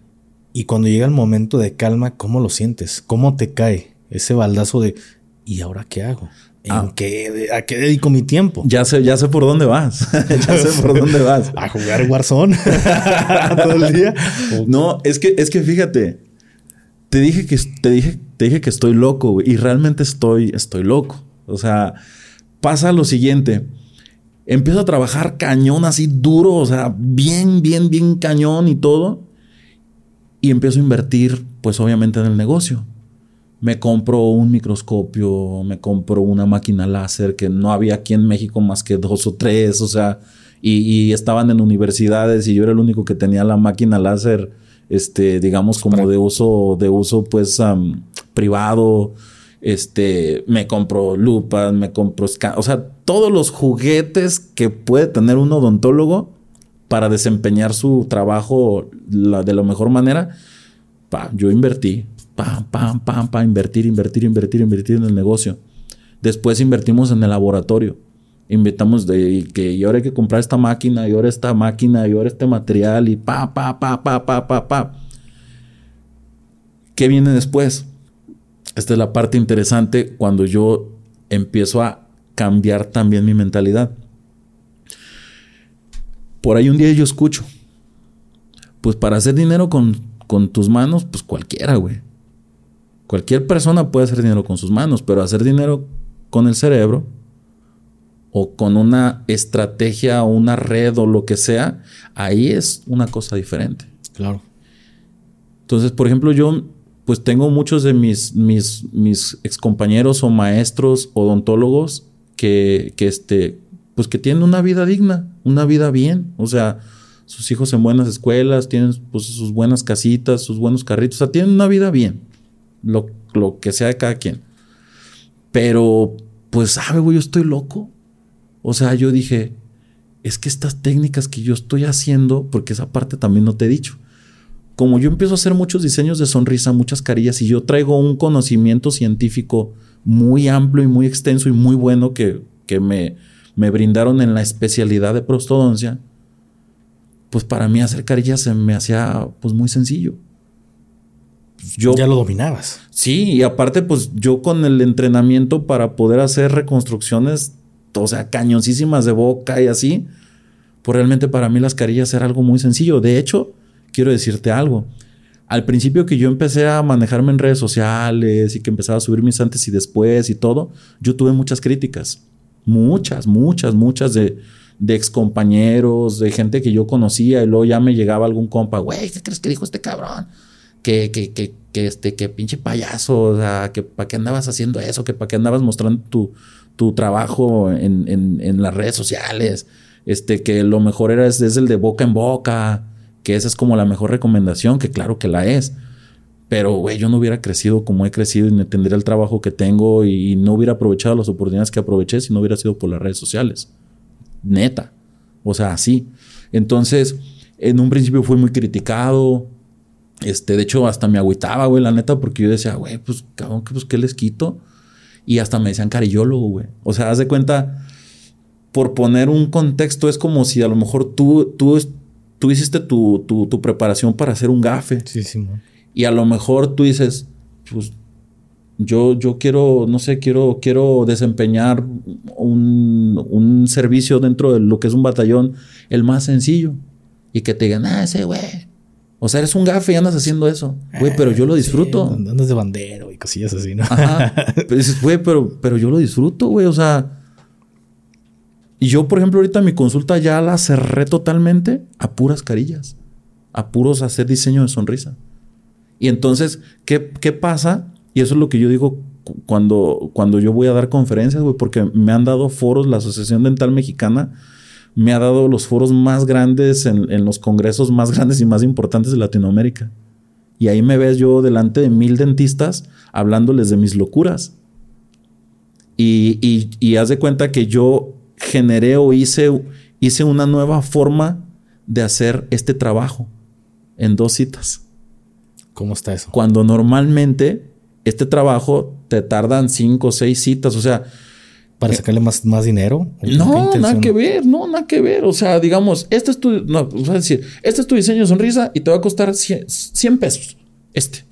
Speaker 2: Y cuando llega el momento de calma, ¿cómo lo sientes? ¿Cómo te cae ese baldazo de ¿y ahora qué hago? Ah. qué, ¿A qué dedico mi tiempo?
Speaker 1: Ya sé, ya sé por dónde vas. <laughs> ya sé por dónde vas. <laughs>
Speaker 2: A jugar Warzone <laughs> todo el día.
Speaker 1: No, es que, es que fíjate, te dije que te dije, te dije que estoy loco, y realmente estoy, estoy loco. O sea, pasa lo siguiente. Empiezo a trabajar cañón así duro, o sea, bien, bien, bien cañón y todo. Y empiezo a invertir, pues obviamente en el negocio me compro un microscopio, me compro una máquina láser que no había aquí en México más que dos o tres, o sea, y, estaban en universidades y yo era el único que tenía la máquina láser, este, digamos, como de uso, de uso, pues, privado. Este, me compro lupas, me compro, o sea, todos los juguetes que puede tener un odontólogo para desempeñar su trabajo de la mejor manera. Pa, yo invertí, pam, pam, pam, pam, invertir, invertir, invertir, invertir en el negocio. Después invertimos en el laboratorio invitamos de que ahora hay que comprar esta máquina, y ahora esta máquina, y ahora este material, y pa, pa, pa, pa, pa, pa, pa. ¿Qué viene después? Esta es la parte interesante cuando yo empiezo a cambiar también mi mentalidad. Por ahí un día yo escucho, pues para hacer dinero con, con tus manos, pues cualquiera, güey. Cualquier persona puede hacer dinero con sus manos, pero hacer dinero con el cerebro, o con una estrategia o una red o lo que sea, ahí es una cosa diferente.
Speaker 2: Claro.
Speaker 1: Entonces, por ejemplo, yo pues tengo muchos de mis, mis, mis excompañeros o maestros odontólogos que, que, este, pues que tienen una vida digna, una vida bien. O sea, sus hijos en buenas escuelas, tienen pues, sus buenas casitas, sus buenos carritos, o sea, tienen una vida bien, lo, lo que sea de cada quien. Pero, pues, sabe, güey, yo estoy loco. O sea, yo dije, es que estas técnicas que yo estoy haciendo, porque esa parte también no te he dicho, como yo empiezo a hacer muchos diseños de sonrisa, muchas carillas, y yo traigo un conocimiento científico muy amplio y muy extenso y muy bueno que, que me, me brindaron en la especialidad de prostodoncia, pues para mí hacer carillas se me hacía pues muy sencillo.
Speaker 2: Yo, ya lo dominabas.
Speaker 1: Sí, y aparte pues yo con el entrenamiento para poder hacer reconstrucciones o sea, cañoncísimas de boca y así, pues realmente para mí las carillas era algo muy sencillo. De hecho, quiero decirte algo. Al principio que yo empecé a manejarme en redes sociales y que empezaba a subir mis antes y después y todo, yo tuve muchas críticas. Muchas, muchas, muchas de, de ex compañeros, de gente que yo conocía y luego ya me llegaba algún compa, güey, ¿qué crees que dijo este cabrón? Que, que, que, que, este, que pinche payaso, o sea, que para qué andabas haciendo eso, que para qué andabas mostrando tu, tu trabajo en, las redes sociales, este, que lo mejor era, es, el de boca en boca, que esa es como la mejor recomendación, que claro que la es. Pero, güey, yo no hubiera crecido como he crecido y no tendría el trabajo que tengo y no hubiera aprovechado las oportunidades que aproveché si no hubiera sido por las redes sociales. Neta. O sea, así. Entonces, en un principio fui muy criticado. Este, de hecho, hasta me agüitaba, güey, la neta, porque yo decía, güey, pues, cabrón, pues, ¿qué les quito? Y hasta me decían carillólogo, güey. O sea, haz de cuenta, por poner un contexto, es como si a lo mejor tú, tú, tú hiciste tu, tu, preparación para hacer un gafe.
Speaker 2: Sí, sí,
Speaker 1: Y a lo mejor tú dices, pues yo, yo quiero, no sé, quiero, quiero desempeñar un, un, servicio dentro de lo que es un batallón, el más sencillo. Y que te digan, ah, ese güey, o sea, eres un gafe y andas haciendo eso. Güey, pero yo lo disfruto.
Speaker 2: andas de bandero y cosillas así, ¿no?
Speaker 1: Ajá. <laughs> Pero dices, güey, pero, pero yo lo disfruto, güey. O sea. Y yo, por ejemplo, ahorita mi consulta ya la cerré totalmente a puras carillas. A puros hacer diseño de sonrisa. Y entonces, ¿qué, qué pasa? Y eso es lo que yo digo cuando, cuando yo voy a dar conferencias, güey, porque me han dado foros, la Asociación Dental Mexicana me ha dado los foros más grandes en, los congresos más <laughs> grandes y más importantes de Latinoamérica. Y ahí me ves yo delante de mil dentistas hablándoles de mis locuras. Y, y, haz de cuenta que yo generé o hice, hice una nueva forma de hacer este trabajo en dos citas.
Speaker 2: ¿Cómo está eso?
Speaker 1: Cuando normalmente este trabajo te tardan cinco o seis citas. O sea,
Speaker 2: ¿Para sacarle más, más dinero?
Speaker 1: No, nada que ver, no, nada que ver. O sea, digamos, este es tu, no, a decir, este es tu diseño de sonrisa y te va a costar 100, pesos. Este.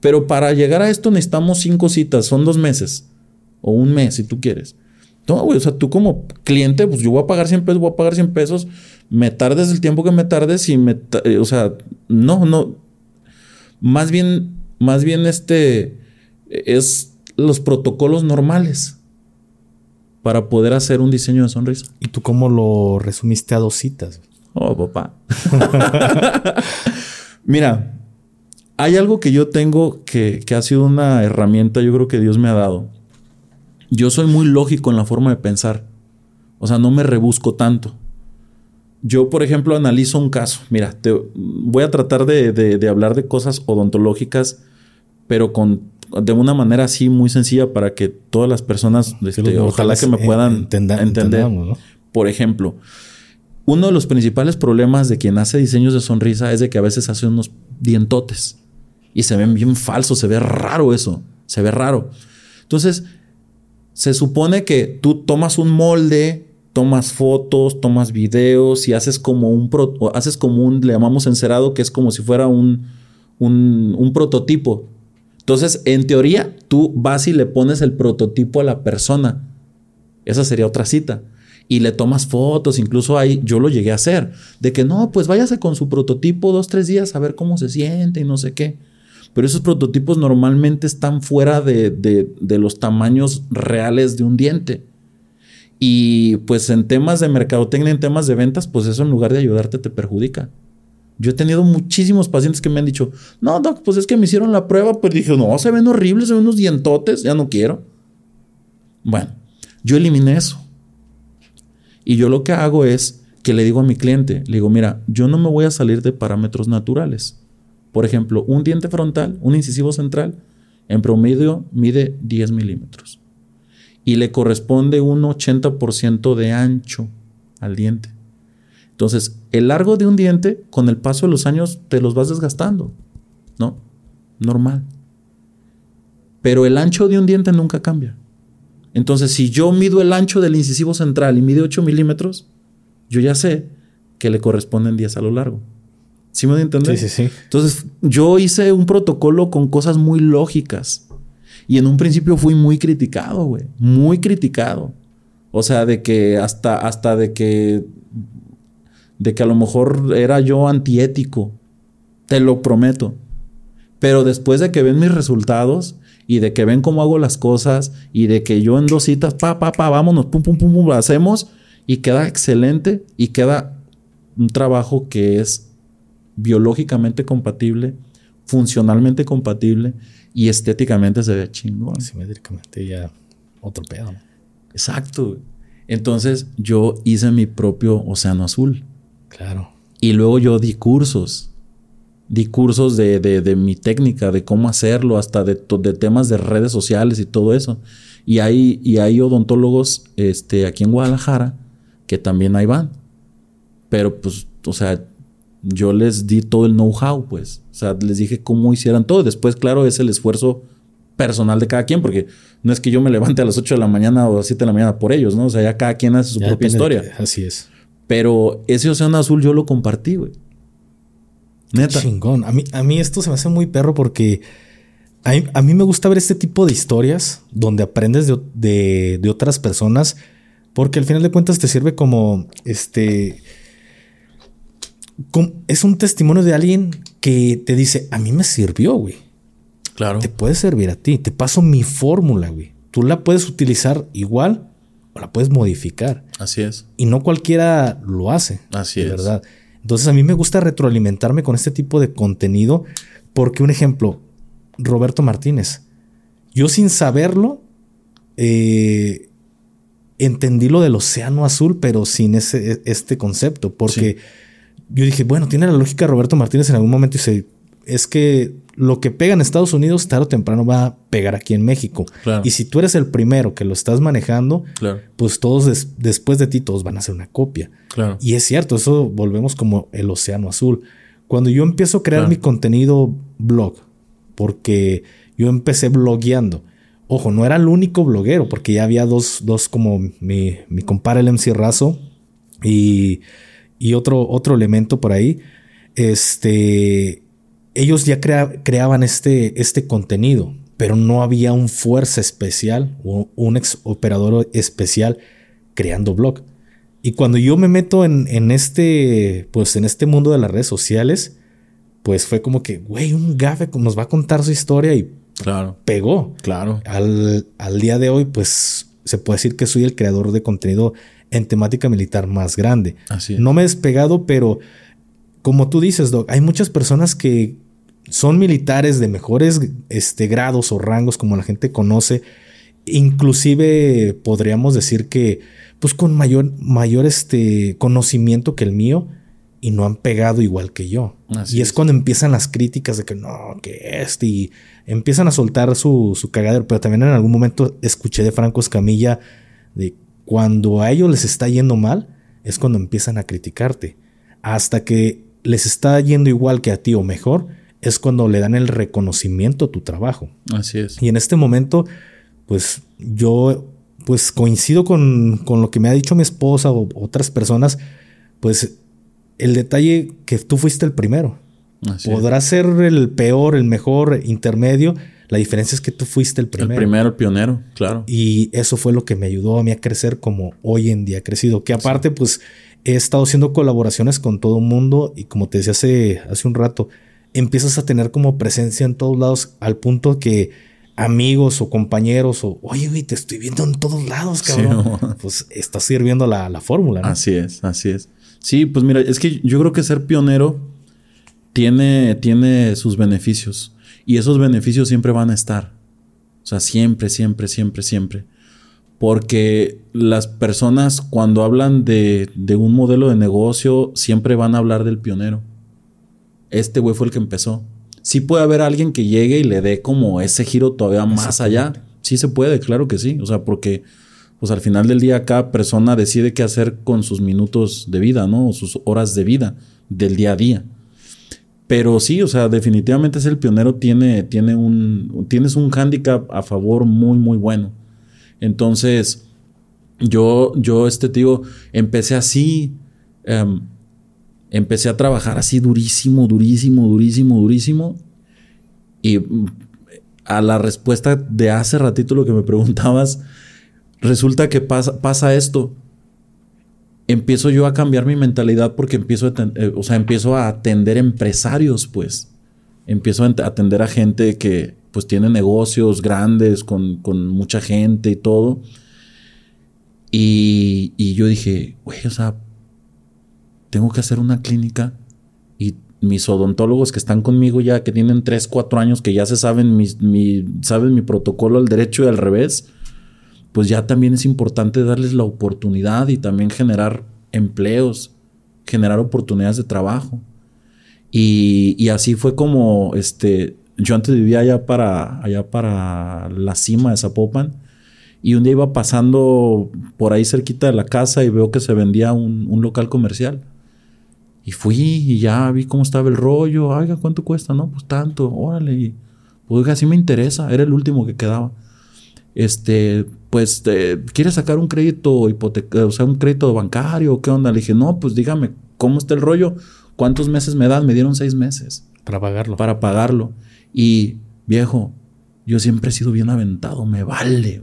Speaker 1: Pero para llegar a esto necesitamos cinco citas, son dos meses o un mes si tú quieres. No, güey, o sea, tú como cliente, pues yo voy a pagar 100 pesos, voy a pagar 100 pesos, me tardes el tiempo que me tardes y me, eh, o sea, no, no. Más bien, más bien este es los protocolos normales para poder hacer un diseño de sonrisa.
Speaker 2: ¿Y tú cómo lo resumiste a dos citas?
Speaker 1: Oh, papá. <laughs> Mira, hay algo que yo tengo que, que, ha sido una herramienta, yo creo que Dios me ha dado. Yo soy muy lógico en la forma de pensar. O sea, no me rebusco tanto. yo, por ejemplo, analizo un caso. Mira, te, voy a tratar de, de, hablar de cosas odontológicas, pero con de una manera así muy sencilla para que todas las personas, este, ojalá que me puedan entender. Por ejemplo, uno de los principales problemas de quien hace diseños de sonrisa es de que a veces hace unos dientotes y se ven bien falsos, se ve raro eso, se ve raro. Entonces, se supone que tú tomas un molde, tomas fotos, tomas videos y haces como un, haces como un, le llamamos encerado, que es como si fuera un, un, un prototipo. Entonces, en teoría, tú vas y le pones el prototipo a la persona. Esa sería otra cita. Y le tomas fotos, incluso ahí yo lo llegué a hacer, de que no, pues váyase con su prototipo dos, tres días a ver cómo se siente y no sé qué. Pero esos prototipos normalmente están fuera de, de los tamaños reales de un diente. Y pues en temas de mercadotecnia, en temas de ventas, pues eso en lugar de ayudarte te perjudica. Yo he tenido muchísimos pacientes que me han dicho, no, doc, pues es que me hicieron la prueba, pues dije, no, se ven horribles, se ven unos dientotes, ya no quiero. Bueno, yo eliminé eso. Y yo lo que hago es que le digo a mi cliente, le digo, mira, yo no me voy a salir de parámetros naturales. Por ejemplo, un diente frontal, un incisivo central, en promedio mide 10 milímetros. Y le corresponde un 80% de ancho al diente. Entonces, el largo de un diente, con el paso de los años, te los vas desgastando. ¿No? Normal. Pero el ancho de un diente nunca cambia. Entonces, si yo mido el ancho del incisivo central y mide 8 milímetros, yo ya sé que le corresponden 10 a lo largo. ¿Sí me voy a entender?
Speaker 2: Sí, sí, sí.
Speaker 1: Entonces, yo hice un protocolo con cosas muy lógicas. Y en un principio fui muy criticado, güey. Muy criticado. O sea, de que hasta, hasta de que de que a lo mejor era yo antiético. Te lo prometo. Pero después de que ven mis resultados y de que ven cómo hago las cosas y de que yo en dos citas, pa, pa, pa, vámonos, pum, pum, pum, pum, lo hacemos y queda excelente y queda un trabajo que es biológicamente compatible, funcionalmente compatible y estéticamente se ve chingón.
Speaker 2: Simétricamente ya otro pedo.
Speaker 1: Exacto. Entonces yo hice mi propio océano azul.
Speaker 2: Claro.
Speaker 1: Y luego yo di cursos. Di cursos de, de, mi técnica, de cómo hacerlo, hasta de, de, temas de redes sociales y todo eso. Y hay, y hay odontólogos este, aquí en Guadalajara que también ahí van. Pero pues, o sea, yo les di todo el know-how, pues. O sea, les dije cómo hicieran todo. Después, claro, es el esfuerzo personal de cada quien, porque no es que yo me levante a las 8 de la mañana o a las 7 de la mañana por ellos, ¿no? O sea, ya cada quien hace su propia historia.
Speaker 2: Así es.
Speaker 1: Pero ese océano azul yo lo compartí, güey.
Speaker 2: Neta. Chingón. A mí, a mí esto se me hace muy perro porque a mí, me gusta ver este tipo de historias donde aprendes de, otras personas porque al final de cuentas te sirve como este... es un testimonio de alguien que te dice, a mí me sirvió, güey.
Speaker 1: Claro.
Speaker 2: Te puede servir a ti. Te paso mi fórmula, güey. Tú la puedes utilizar igual la puedes modificar.
Speaker 1: Así es.
Speaker 2: Y no cualquiera lo hace.
Speaker 1: Así es.
Speaker 2: ¿Verdad? Entonces a mí me gusta retroalimentarme con este tipo de contenido porque un ejemplo, Roberto Martínez. Yo sin saberlo, eh, entendí lo del océano azul, pero sin ese, este concepto, porque yo dije, bueno, tiene la lógica Roberto Martínez en algún momento y dice, es que lo que pega en Estados Unidos tarde o temprano va a pegar aquí en México. Y si tú eres el primero que lo estás manejando, pues todos después de ti todos van a hacer una copia. Y es cierto, eso volvemos como el océano azul. Cuando yo empiezo a crear mi contenido blog, porque yo empecé blogueando. Ojo, no era el único bloguero, porque ya había dos, dos como mi, mi compadre el MC Razo y, y otro, otro elemento por ahí. Este, ellos ya creaban este, este contenido, pero no había un fuerza especial o un ex operador especial creando blog. Y cuando yo me meto en, en, este, pues en este mundo de las redes sociales, pues fue como que, güey, un gafe nos va a contar su historia y
Speaker 1: claro,
Speaker 2: pegó.
Speaker 1: Claro.
Speaker 2: Al, al día de hoy, pues se puede decir que soy el creador de contenido en temática militar más grande.
Speaker 1: Así
Speaker 2: No me he despegado, pero como tú dices, Doc, hay muchas personas que son militares de mejores este, grados o rangos, como la gente conoce, inclusive podríamos decir que pues con mayor, mayor este conocimiento que el mío y no han pegado igual que yo. y es, cuando empiezan las críticas de que no, que este, y empiezan a soltar su, su cagadero. Pero también en algún momento escuché de Franco Escamilla de cuando a ellos les está yendo mal, es cuando empiezan a criticarte. Hasta que les está yendo igual que a ti o mejor, es cuando le dan el reconocimiento a tu trabajo.
Speaker 1: Así es.
Speaker 2: Y en este momento, pues yo pues coincido con, con lo que me ha dicho mi esposa o otras personas, pues el detalle que tú fuiste el primero. Podrá ser el peor, el mejor, intermedio. La diferencia es que tú fuiste el primero.
Speaker 1: El primero, el pionero, claro.
Speaker 2: Y eso fue lo que me ayudó a mí a crecer como hoy en día he crecido. Que aparte, pues he estado haciendo colaboraciones con todo el mundo y como te decía hace, hace un rato, empiezas a tener como presencia en todos lados al punto que amigos o compañeros o, oye, güey, te estoy viendo en todos lados, cabrón. <laughs> pues está sirviendo la, la fórmula.
Speaker 1: Así es, así es. Sí, pues mira, es que yo creo que ser pionero tiene, tiene sus beneficios. Y esos beneficios siempre van a estar. O sea, siempre, siempre, siempre, siempre. Porque las personas cuando hablan de, de un modelo de negocio, siempre van a hablar del pionero. Este güey fue el que empezó. Sí puede haber alguien que llegue y le dé como ese giro todavía más allá. Sí se puede, claro que sí. O sea, porque pues al final del día cada persona decide qué hacer con sus minutos de vida, ¿no? O sus horas de vida del día a día. Pero sí, o sea, definitivamente es el pionero, tiene, tiene un, tienes un hándicap a favor muy, muy bueno. Entonces, yo, yo, este tío, empecé así, em, empecé a trabajar así durísimo, durísimo, durísimo, durísimo. Y mm, a la respuesta de hace ratito lo que me <laughs> preguntabas, resulta que pasa, pasa esto. Empiezo yo a cambiar mi mentalidad porque empiezo a, eh, o sea, empiezo a atender empresarios, pues. Empiezo a atender a gente que pues tiene negocios grandes con, mucha gente y todo. Y, y yo dije, güey, o sea, tengo que hacer una clínica y mis odontólogos que están conmigo ya, que tienen 3, 4 años, que ya se saben mi, saben mi protocolo al derecho y al revés, pues ya también es importante darles la oportunidad y también generar empleos, generar oportunidades de trabajo. Y, así fue como este, yo antes vivía allá para, allá para la cima de Zapopan. Y un día iba pasando por ahí cerquita de la casa y veo que se vendía un, un local comercial. Y fui y ya vi cómo estaba el rollo. Oiga, ¿cuánto cuesta? No, pues tanto, órale. Pues, oiga, sí me interesa. Era el último que quedaba este, pues, ¿quieres sacar un crédito hipoteca, o sea, un crédito bancario? ¿Qué onda? Le dije, no, pues dígame, ¿cómo está el rollo? ¿Cuántos meses me dan? Me dieron seis meses.
Speaker 2: Para pagarlo.
Speaker 1: Para pagarlo. Y, viejo, yo siempre he sido bien aventado, me vale.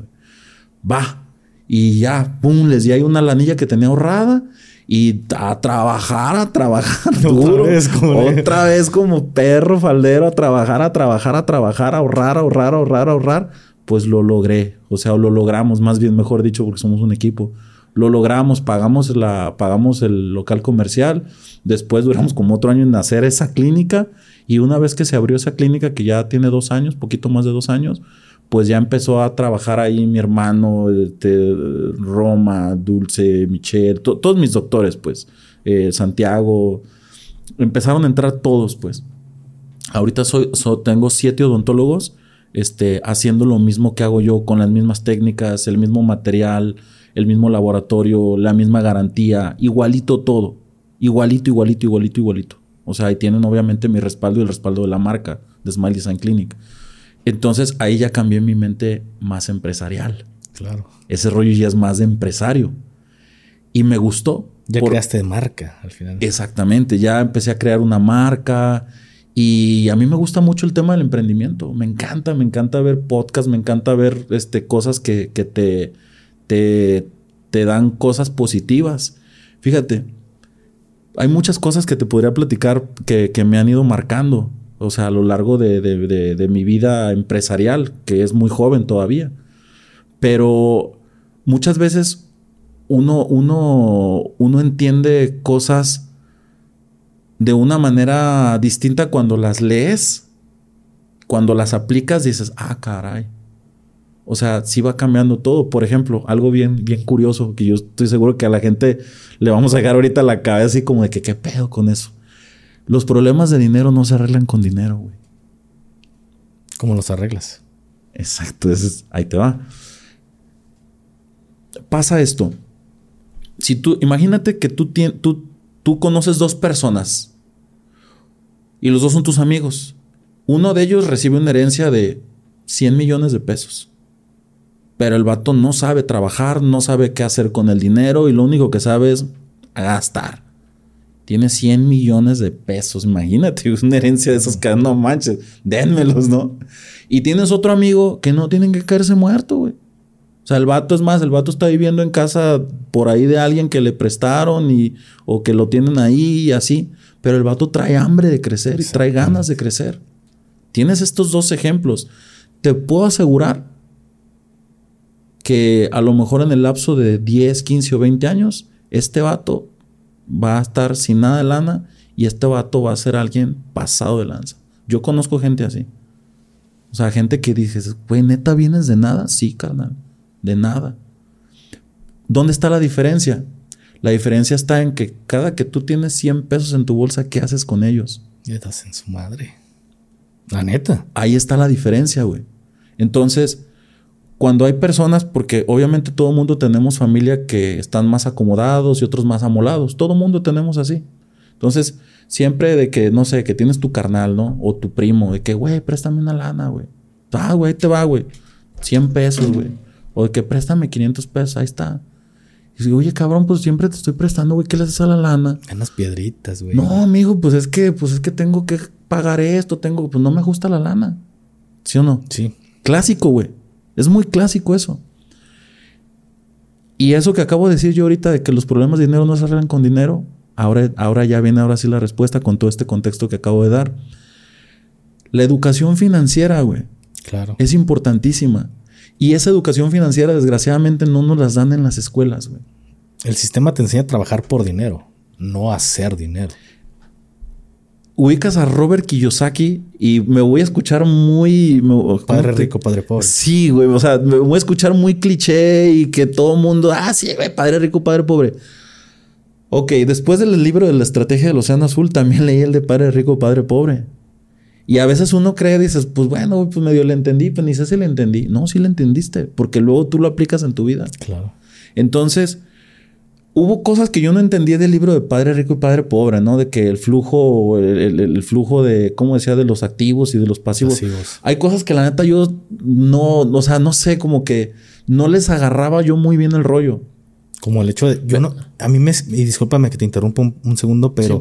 Speaker 1: Va. Y ya, pum, les di ahí una lanilla que tenía ahorrada y a trabajar, a trabajar <laughs> duro. Otra vez, como, Otra vez como perro faldero, a trabajar, a trabajar, a trabajar, a ahorrar, a ahorrar, a ahorrar, a ahorrar pues lo logré. O sea, lo logramos, más bien mejor dicho, porque somos un equipo. Lo logramos, pagamos, la, pagamos el local comercial. Después duramos como otro año en hacer esa clínica. Y una vez que se abrió esa clínica, que ya tiene dos años, poquito más de dos años, pues ya empezó a trabajar ahí mi hermano, este, Roma, Dulce, Michelle, todos mis doctores, pues, eh, Santiago, empezaron a entrar todos, pues. Ahorita soy, tengo siete odontólogos este, haciendo lo mismo que hago yo, con las mismas técnicas, el mismo material, el mismo laboratorio, la misma garantía, igualito todo, igualito, igualito, igualito, igualito. O sea, ahí tienen obviamente mi respaldo y el respaldo de la marca de Smile Design Clinic. Entonces ahí ya cambié mi mente más empresarial.
Speaker 2: Claro.
Speaker 1: Ese rollo ya es más de empresario. Y me gustó.
Speaker 2: Ya creaste marca al final.
Speaker 1: Exactamente. Ya empecé a crear una marca. Y a mí me gusta mucho el tema del emprendimiento. Me encanta, me encanta ver podcasts, me encanta ver este, cosas que, te, te, dan cosas positivas. Fíjate, hay muchas cosas que te podría platicar que, me han ido marcando. O sea, a lo largo de, de, mi vida empresarial, que es muy joven todavía. Pero muchas veces uno, uno, uno entiende cosas de una manera distinta cuando las lees, cuando las aplicas dices, ah, caray. O sea, sí va cambiando todo. Por ejemplo, algo bien, bien curioso que yo estoy seguro que a la gente le vamos a dejar ahorita la cabeza así como de que qué pedo con eso. Los problemas de dinero no se arreglan con dinero, güey.
Speaker 2: ¿Cómo los arreglas?
Speaker 1: Exacto, ahí te va. Pasa esto. Si tú, imagínate que tú, tú, tú conoces dos personas y los dos son tus amigos. Uno de ellos recibe una herencia de 100 millones de pesos. Pero el vato no sabe trabajar, no sabe qué hacer con el dinero y lo único que sabe es gastar. Tiene 100 millones de pesos. Imagínate <laughs> una herencia de esos que no manches, dénmelos, ¿no? Y tienes otro amigo que no tienen que caerse muerto, güey. O sea, el vato es más, el vato está viviendo en casa por ahí de alguien que le prestaron y, o que lo tienen ahí y así. Pero el vato trae hambre de crecer y trae ganas de crecer. Tienes estos dos ejemplos. Te puedo asegurar que a lo mejor en el lapso de 10, 15 o 20 años, este vato va a estar sin nada de lana y este vato va a ser alguien pasado de lanza. Yo conozco gente así. O sea, gente que dices, güey, neta, vienes de nada. Sí, carnal, de nada. ¿Dónde está la diferencia? La diferencia está en que cada que tú tienes 100 pesos en tu bolsa, ¿qué haces con ellos?
Speaker 2: Y estás en su madre. La neta.
Speaker 1: Ahí está la diferencia, güey. Entonces, cuando hay personas, porque obviamente todo mundo tenemos familia que están más acomodados y otros más amolados, todo mundo tenemos así. Entonces, siempre de que, no sé, que tienes tu carnal, ¿no? O tu primo, de que, güey, préstame una lana, güey. Ah, güey, te va, güey. 100 pesos, güey. O de que préstame 500 pesos, ahí está. Y digo, oye, cabrón, pues siempre te estoy prestando, güey, ¿qué le haces a la lana?
Speaker 2: Unas piedritas, güey.
Speaker 1: No, amigo, pues es que, pues es que tengo que pagar esto, tengo, pues no me gusta la lana. ¿Sí o no?
Speaker 2: Sí.
Speaker 1: Clásico, güey. Es muy clásico eso. Y eso que acabo de decir yo ahorita de que los problemas de dinero no se arreglan con dinero, ahora, ahora ya viene ahora sí la respuesta con todo este contexto que acabo de dar. La educación financiera, güey.
Speaker 2: Claro.
Speaker 1: Es importantísima. Y esa educación financiera, desgraciadamente, no nos las dan en las escuelas, güey.
Speaker 2: El sistema te enseña a trabajar por dinero, no a hacer dinero
Speaker 1: ubicas a Robert Kiyosaki y me voy a escuchar muy...
Speaker 2: padre rico, padre pobre.
Speaker 1: Sí, güey. O sea, me voy a escuchar muy cliché y que todo mundo... Ah, sí, güey, padre rico, padre pobre. Ok, después del libro de la estrategia del Océano Azul, también leí el de Padre Rico, Padre Pobre. Y a veces uno cree, dices, pues bueno, pues medio le entendí, pues ni sé si le entendí. No, sí le entendiste, porque luego tú lo aplicas en tu vida.
Speaker 2: Claro.
Speaker 1: Entonces, hubo cosas que yo no entendía del libro de Padre Rico y Padre Pobre, ¿no? De que el flujo, el, flujo de, ¿cómo decía? De los activos y de los pasivos. Hay cosas que la neta yo no, o sea, no sé, como que no les agarraba yo muy bien el rollo.
Speaker 2: Como el hecho de, yo no, a mí me, y discúlpame que te interrumpa un, segundo, pero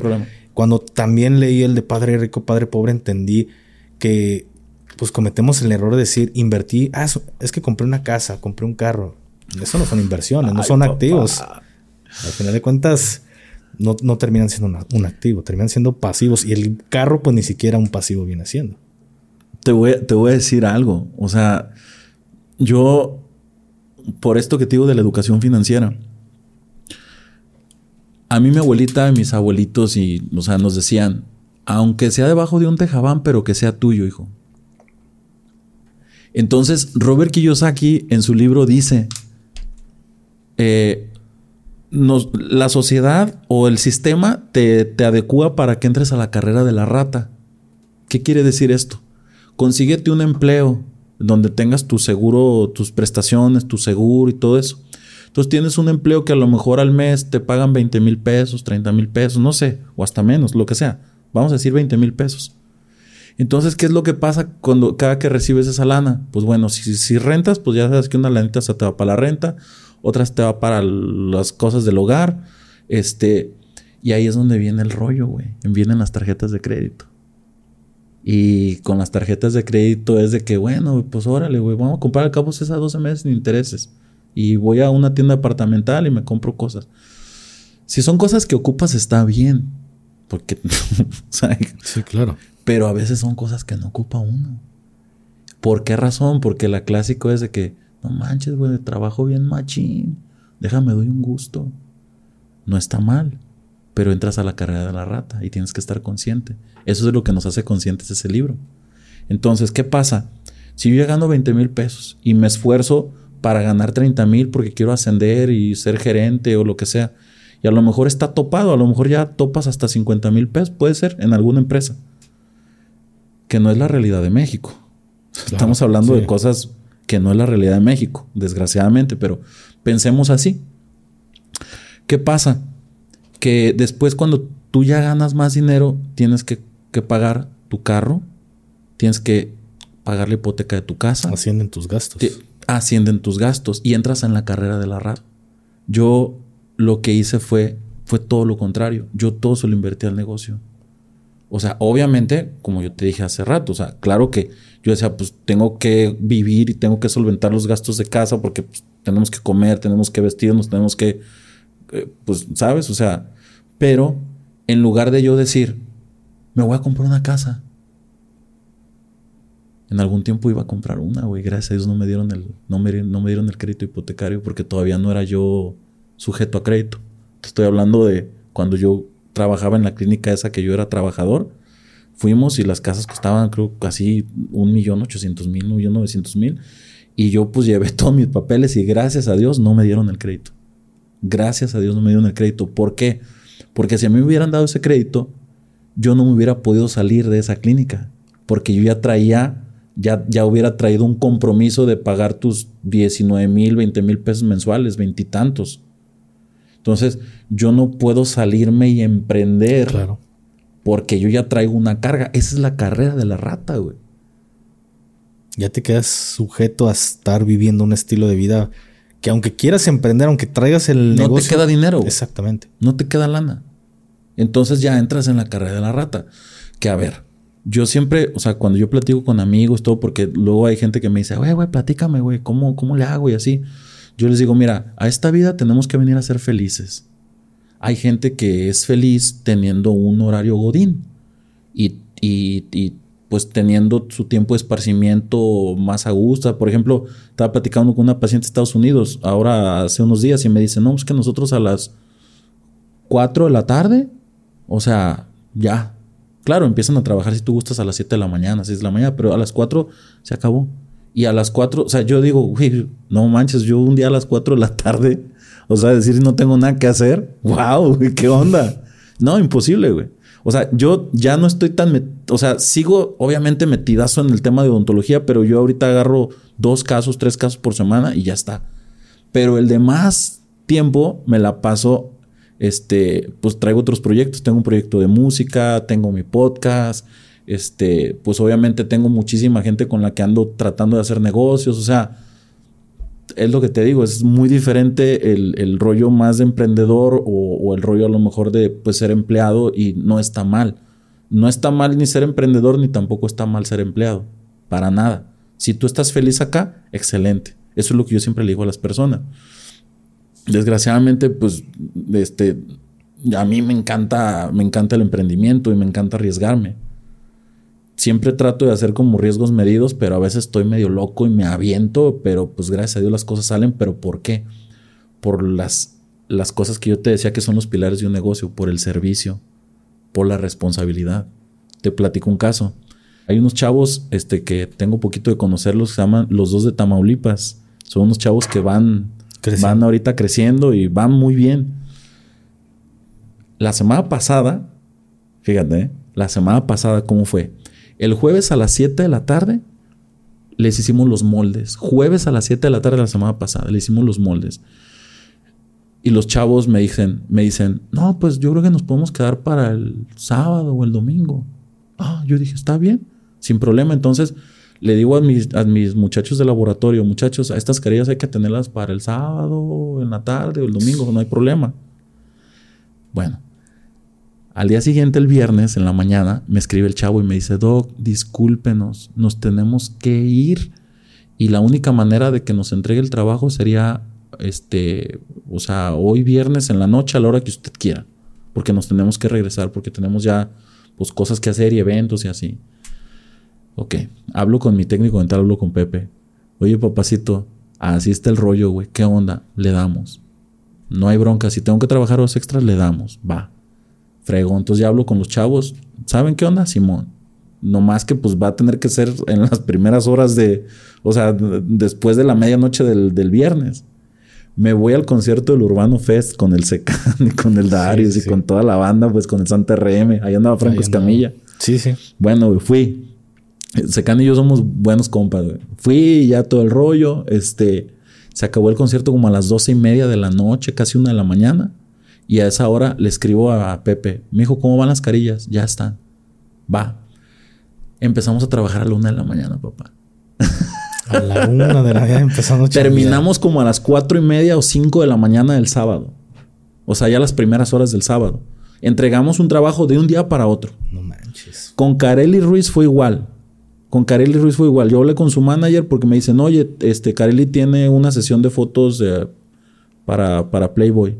Speaker 2: cuando también leí el de Padre Rico, Padre Pobre, entendí que pues cometemos el error de decir, invertí, ah, es que compré una casa, compré un carro. Eso no son inversiones, no son activos. Al final de cuentas, no, terminan siendo un activo, terminan siendo pasivos. Y el carro, pues ni siquiera un pasivo viene siendo.
Speaker 1: Te voy, te voy a decir algo. O sea, yo, por esto que te digo de la educación financiera, a mí mi abuelita y mis abuelitos y, o sea, nos decían, aunque sea debajo de un tejabán, pero que sea tuyo, hijo. Entonces, Robert Kiyosaki en su libro dice, eh, la sociedad o el sistema te, te adecua para que entres a la carrera de la rata. ¿Qué quiere decir esto? Consíguete un empleo donde tengas tu seguro, tus prestaciones, tu seguro y todo eso. Entonces tienes un empleo que a lo mejor al mes te pagan 20 mil pesos, 30 mil pesos, no sé, o hasta menos, lo que sea. Vamos a decir 20 mil pesos. Entonces, ¿qué es lo que pasa cuando cada que recibes esa lana? Pues bueno, si, si rentas, pues ya sabes que una lanita se te va para la renta otras te va para las cosas del hogar. Este, y ahí es donde viene el rollo, güey. Vienen las tarjetas de crédito. Y con las tarjetas de crédito es de que, bueno, pues órale, güey, vamos a comprar al cabo esas 12 meses sin intereses. Y voy a una tienda departamental y me compro cosas. Si son cosas que ocupas, está bien. Porque, <laughs>
Speaker 2: Sí, claro.
Speaker 1: Pero a veces son cosas que no ocupa uno. ¿Por qué razón? Porque la clásico es de que, no manches, güey, trabajo bien machín. Déjame, doy un gusto. No está mal, pero entras a la carrera de la rata y tienes que estar consciente. Eso es lo que nos hace conscientes ese libro. Entonces, ¿qué pasa? Si yo ya gano 20 mil pesos y me esfuerzo para ganar 30 mil porque quiero ascender y ser gerente o lo que sea, y a lo mejor está topado, a lo mejor ya topas hasta 50 mil pesos, puede ser, en alguna empresa, que no es la realidad de México. Estamos hablando de cosas que no es la realidad de México, desgraciadamente, pero pensemos así. ¿Qué pasa? Que después cuando tú ya ganas más dinero, tienes que, que pagar tu carro, tienes que pagar la hipoteca de tu casa.
Speaker 2: Ascienden tus gastos.
Speaker 1: ascienden tus gastos y entras en la carrera de la RAD. Yo lo que hice fue, fue todo lo contrario. Yo todo se lo invertí al negocio. O sea, obviamente, como yo te dije hace rato, o sea, claro que yo decía, pues tengo que vivir y tengo que solventar los gastos de casa porque pues, tenemos que comer, tenemos que vestirnos, tenemos que, eh, pues, ¿sabes? O sea, pero en lugar de yo decir, me voy a comprar una casa. En algún tiempo iba a comprar una, güey. Gracias a Dios no me dieron el, no me, no me dieron el crédito hipotecario porque todavía no era yo sujeto a crédito. Te estoy hablando de cuando yo trabajaba en la clínica esa que yo era trabajador. Fuimos y las casas costaban creo casi un millón ochocientos mil, un millón novecientos mil. Y yo pues llevé <laughs> todos mis papeles y gracias a Dios no me dieron el crédito. Gracias a Dios no me dieron el crédito. ¿Por qué? Porque si a mí me hubieran dado ese crédito, yo no me hubiera podido salir de esa clínica. Porque yo ya traía, ya, ya hubiera traído un compromiso de pagar tus 19 mil, 20 mil pesos mensuales, veintitantos. Entonces, yo no puedo salirme y emprender. Claro. Porque yo ya traigo una carga. Esa es la carrera de la rata, güey.
Speaker 2: Ya te quedas sujeto a estar viviendo un estilo de vida que aunque quieras emprender, aunque traigas el
Speaker 1: no negocio... No te queda dinero.
Speaker 2: Exactamente.
Speaker 1: No te queda lana. Entonces ya entras en la carrera de la rata. Que a ver, yo siempre, o sea, cuando yo platico con amigos, todo, porque luego hay gente que me dice, güey, güey, platícame, güey, ¿cómo, ¿cómo le hago? Y así. Yo les digo, mira, a esta vida tenemos que venir a ser felices. Hay gente que es feliz teniendo un horario godín y, y, pues teniendo su tiempo de esparcimiento más a gusto. Por ejemplo, estaba platicando con una paciente de Estados Unidos ahora hace unos días y me dice, no, es que nosotros a las 4 de la tarde, o sea, ya. Claro, empiezan a trabajar si tú gustas a las 7 de la mañana, 6 de la mañana, pero a las 4 se acabó. Y a las 4, o sea, yo digo, güey, no manches, yo un día a las 4 de la tarde, o sea, decir no tengo nada que hacer, wow, ¿qué onda? No, imposible, güey. O sea, yo ya no estoy tan, o sea, sigo obviamente metidazo en el tema de odontología, pero yo ahorita agarro dos casos, tres casos por semana y ya está. Pero el de más tiempo me la paso, este, pues traigo otros proyectos. Tengo un proyecto de música, tengo mi podcast, este, pues obviamente tengo muchísima gente con la que ando tratando de hacer negocios, o sea, es lo que te digo, es muy diferente el, rollo más de emprendedor o, el rollo a lo mejor de pues, ser empleado y no está mal. No está mal ni ser emprendedor ni tampoco está mal ser empleado, para nada. Si tú estás feliz acá, excelente. Eso es lo que yo siempre le digo a las personas. Desgraciadamente, pues, este, a mí me encanta, me encanta el emprendimiento y me encanta arriesgarme siempre trato de hacer como riesgos medidos, pero a veces estoy medio loco y me aviento, pero pues gracias a Dios las cosas salen, pero ¿por qué? Por las, las cosas que yo te decía que son los pilares de un negocio, por el servicio, por la responsabilidad. Te platico un caso. Hay unos chavos este, que tengo poquito de conocerlos, se llaman los dos de Tamaulipas. Son unos chavos que van, van ahorita creciendo y van muy bien. La semana pasada, fíjate, ¿eh? la semana pasada, ¿cómo fue? El jueves a las 7 de la tarde les hicimos los moldes. Jueves a las 7 de la tarde de la semana pasada les hicimos los moldes. Y los chavos me dicen, me dicen, no, pues yo creo que nos podemos quedar para el sábado o el domingo. Ah, yo dije, está bien, sin problema. Entonces le digo a mis, a mis muchachos de laboratorio, muchachos, a estas carillas hay que tenerlas para el sábado, en la tarde o el domingo, no hay problema. Bueno, al día siguiente, el viernes, en la mañana, me escribe el chavo y me dice, Doc, discúlpenos, nos tenemos que ir. Y la única manera de que nos entregue el trabajo sería, este, o sea, hoy viernes en la noche a la hora que usted quiera. Porque nos tenemos que regresar, porque tenemos ya, pues, cosas que hacer y eventos y así. Ok, hablo con mi técnico dental, hablo con Pepe. Oye, papacito, así está el rollo, güey. ¿Qué onda? Le damos. No hay bronca. Si tengo que trabajar los extras, le damos. Va. Frego. Entonces ya hablo con los chavos. ¿Saben qué onda? Simón. No más que pues va a tener que ser en las primeras horas de, o sea, después de la medianoche del, del viernes. Me voy al concierto del Urbano Fest con el Secan <laughs> y con el Darius y con toda la banda, pues con el Santa RM. Ahí andaba Franco Escamilla.
Speaker 2: Sí, sí.
Speaker 1: Bueno, fui. Secan y yo somos buenos compas, güey. Fui ya todo el rollo. Este, se acabó el concierto como a las doce y media de la noche, casi una de la mañana. Y a esa hora le escribo a Pepe. Me dijo, ¿cómo van las carillas? Ya están. Va. Empezamos a trabajar a la una de la mañana, papá.
Speaker 2: A la una de la mañana empezamos a
Speaker 1: Terminamos como a las cuatro y media o cinco de la mañana del sábado. O sea, ya las primeras horas del sábado. Entregamos un trabajo de un día para otro.
Speaker 2: No manches.
Speaker 1: Con Carelli Ruiz fue igual. Con Carelli Ruiz fue igual. Yo hablé con su manager porque me dicen, oye, este Carelli tiene una sesión de fotos para, para Playboy.